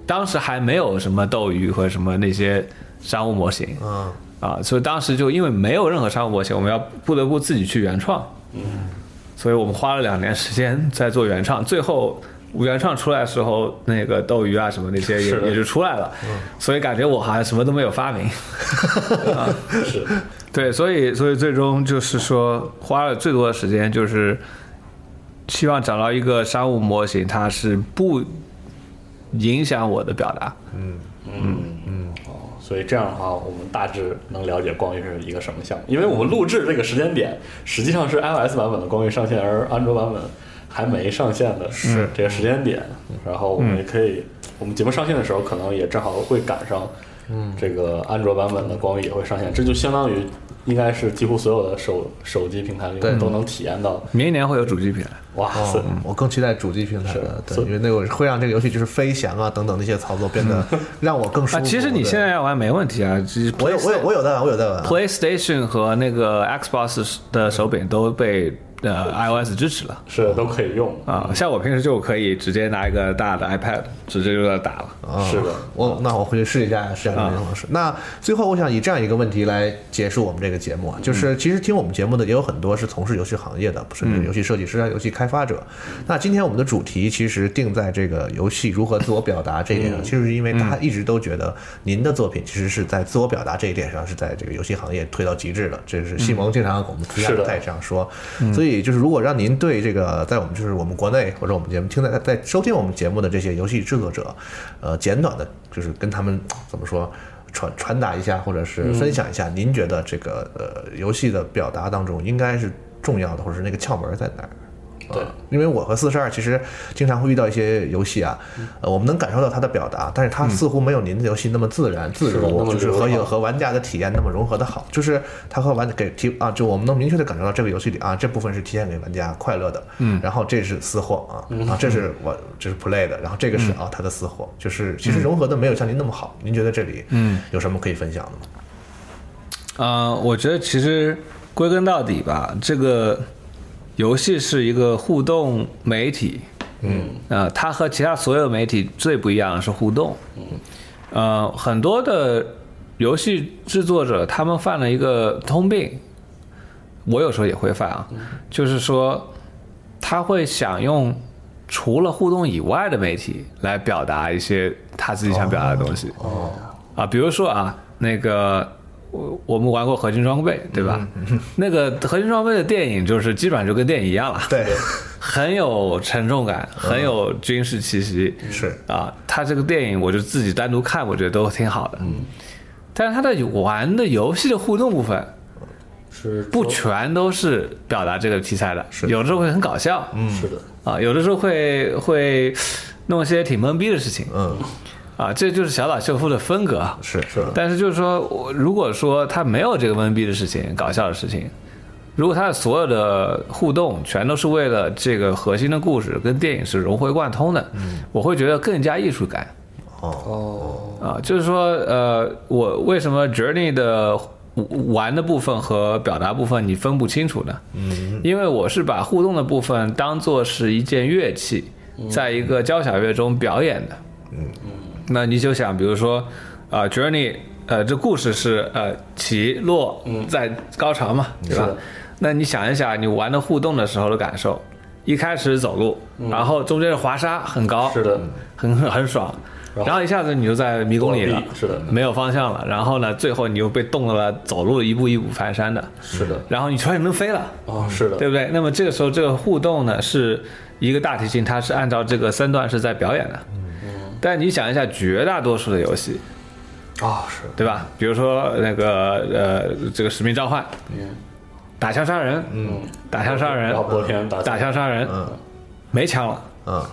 当时还没有什么斗鱼和什么那些商务模型，嗯啊，所以当时就因为没有任何商务模型，我们要不得不自己去原创，嗯，所以我们花了两年时间在做原创，最后原创出来的时候，那个斗鱼啊什么那些也也就出来了，所以感觉我好像什么都没有发明，是。对，所以所以最终就是说花了最多的时间就是希望找到一个商务模型，它是不影响我的表达，所以这样的话，我们大致能了解光遇是一个什么项目。因为我们录制这个时间点，实际上是 iOS 版本的光遇上线，而安卓版本还没上线的是这个时间点。然后我们也可以，我们节目上线的时候，可能也正好会赶上，嗯，这个安卓版本的光遇也会上线，这就相当于应该是几乎所有的手手机平台里面都能体验到。明年会有主机平台。哇塞！哦，我更期待主机平台的，因为那个会让这个游戏就是飞翔啊等等那些操作变得让我更舒啊，服。其实你现在要玩没问题啊，只是我有我有我有在玩，我有在玩啊。PlayStation 和那个 Xbox 的手柄都被呃 iOS 支持了是都可以用，啊，像我平时就可以直接拿一个大的 iPad 直接就在打了。啊是的我那我回去试一下，试一下这种方式。那最后我想以这样一个问题来结束我们这个节目啊，就是其实听我们节目的也有很多是从事游戏行业的，甚至游戏设计师啊、游戏开发者。那今天我们的主题其实定在这个游戏如何自我表达这一点上，其实是因为大家一直都觉得您的作品其实是在自我表达这一点上是在这个游戏行业推到极致的，这是西蒙经常跟我们私下是的在这样说。所以就是如果让您对这个在我们就是我们国内或者我们节目听在在收听我们节目的这些游戏制作者，呃，简短的就是跟他们怎么说传传达一下，或者是分享一下，您觉得这个呃游戏的表达当中应该是重要的，或者是那个窍门在哪儿？对。呃因为我和四十二其实经常会遇到一些游戏啊，呃，我们能感受到它的表达，但是它似乎没有您的游戏那么自然、自如，就是和和。玩家的体验那么融合的好。就是它和玩给提啊，就我们能明确的感受到这个游戏里啊，这部分是体现给玩家快乐的，嗯，然后这是私货啊，啊，这是我这是 play 的，然后这个是啊它的私货，就是其实融合的没有像您那么好。您觉得这里嗯。有什么可以分享的吗？呃，我觉得其实归根到底吧，这个游戏是一个互动媒体。嗯，呃，它和其他所有媒体最不一样的是互动。嗯，呃，很多的游戏制作者他们犯了一个通病，我有时候也会犯啊，就是说他会想用除了互动以外的媒体来表达一些他自己想表达的东西。哦，啊，比如说啊，那个我我们玩过合金装备，对吧？那个合金装备的电影就是基本上就跟电影一样了，对，很有沉重感，很有军事气息。是。啊，他这个电影我就自己单独看，我觉得都挺好的。嗯，但是他的玩的游戏的互动部分是。不全都是表达这个题材的，有的时候会很搞笑，嗯是的，啊，有的时候会会弄些挺懵逼的事情，嗯，啊，这就是小岛秀夫的风格。是是但是就是说，我如果说他没有这个懵逼的事情、搞笑的事情，如果他的所有的互动全都是为了这个核心的故事跟电影是融会贯通的，我会觉得更加艺术感。哦，啊，就是说，呃，我为什么 Journey 的玩的部分和表达部分你分不清楚呢？嗯，因为我是把互动的部分当做是一件乐器，在一个交响乐中表演的。嗯嗯，那你就想，比如说，啊、j o u r n e y 呃，这故事是呃起落在高潮嘛，对吧？那你想一想，你玩的互动的时候的感受，一开始走路，然后中间的滑沙很高，是的，很很很爽，然后一下子你就在迷宫里了是的没有方向了。然后呢，最后你又被冻到了走路一步一步蹒跚的，是的，然后你突然能飞了，哦，是的，对不对？那么这个时候这个互动呢，是一个大提琴，它是按照这个三段是在表演的。但你想一下，绝大多数的游戏，哦，是，对吧？比如说那个呃，这个《使命召唤》，打枪杀人，嗯，打枪杀人打打枪杀人，嗯没枪了。嗯啊，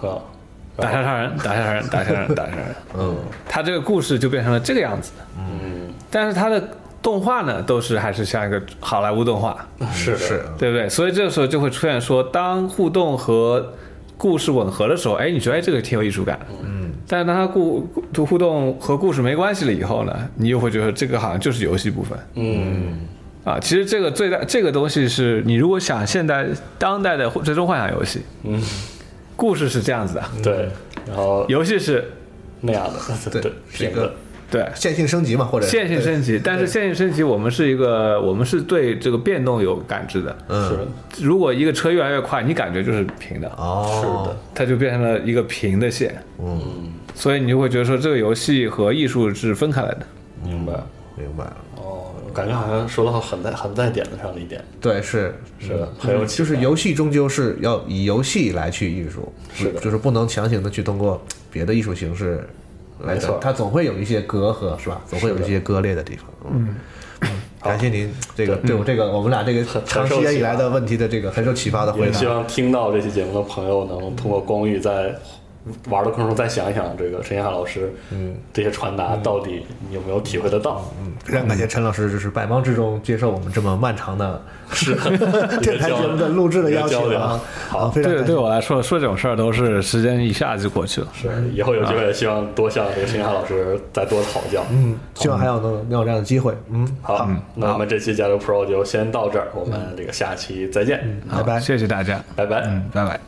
打枪杀人，打枪杀人，打枪杀人，打枪杀人。嗯，他这个故事就变成了这个样子。嗯，但是他的动画呢，都是还是像一个好莱坞动画，是是对不对？所以这个时候就会出现说，当互动和故事吻合的时候，哎，你觉得哎这个挺有艺术感。嗯。但是当它故互互动和故事没关系了以后呢，你又会觉得这个好像就是游戏部分。嗯，啊，其实这个最大这个东西是你如果想现代当代的最终幻想游戏，嗯，故事是这样子的，对，然后游戏是那样的，对 对，是一个对，线性升级嘛，或者线性升级，但是线性升级，我们是一个，我们是对这个变动有感知的。嗯。是。如果一个车越来越快，你感觉就是平的，哦，是的，它就变成了一个平的线。嗯，所以你就会觉得说，这个游戏和艺术是分开来的。明白。明白了，哦，感觉好像说的很在很在点子上的一点，对，是。是的，很有启就是游戏终究是要以游戏来去艺术，是的。就是不能强行的去通过别的艺术形式来没错它总会有一些隔阂，是吧？总会有一些割裂的地方。嗯，感谢您这个对我这个我们俩这个很长时间以来的问题的这个很受启发的回答希。望听到这期节目的朋友能通过光遇在玩的过程中再想一想，这个陈彦翰老师，嗯，这些传达到底你有没有体会得到？嗯非常感谢陈老师，就是百忙之中接受我们这么漫长的是 电台节目的录制的邀一个交流请啊，好啊非常对。对我来说，说这种事儿都是时间一下子就过去了。是，以后有机会希望多向这个陈彦翰老师再多讨教。嗯，希望还有能能有这样的机会。嗯，好，那我们这期加油 Pro 就先到这儿，我们这个下期再见，拜拜。谢谢大家，拜拜。嗯，拜拜。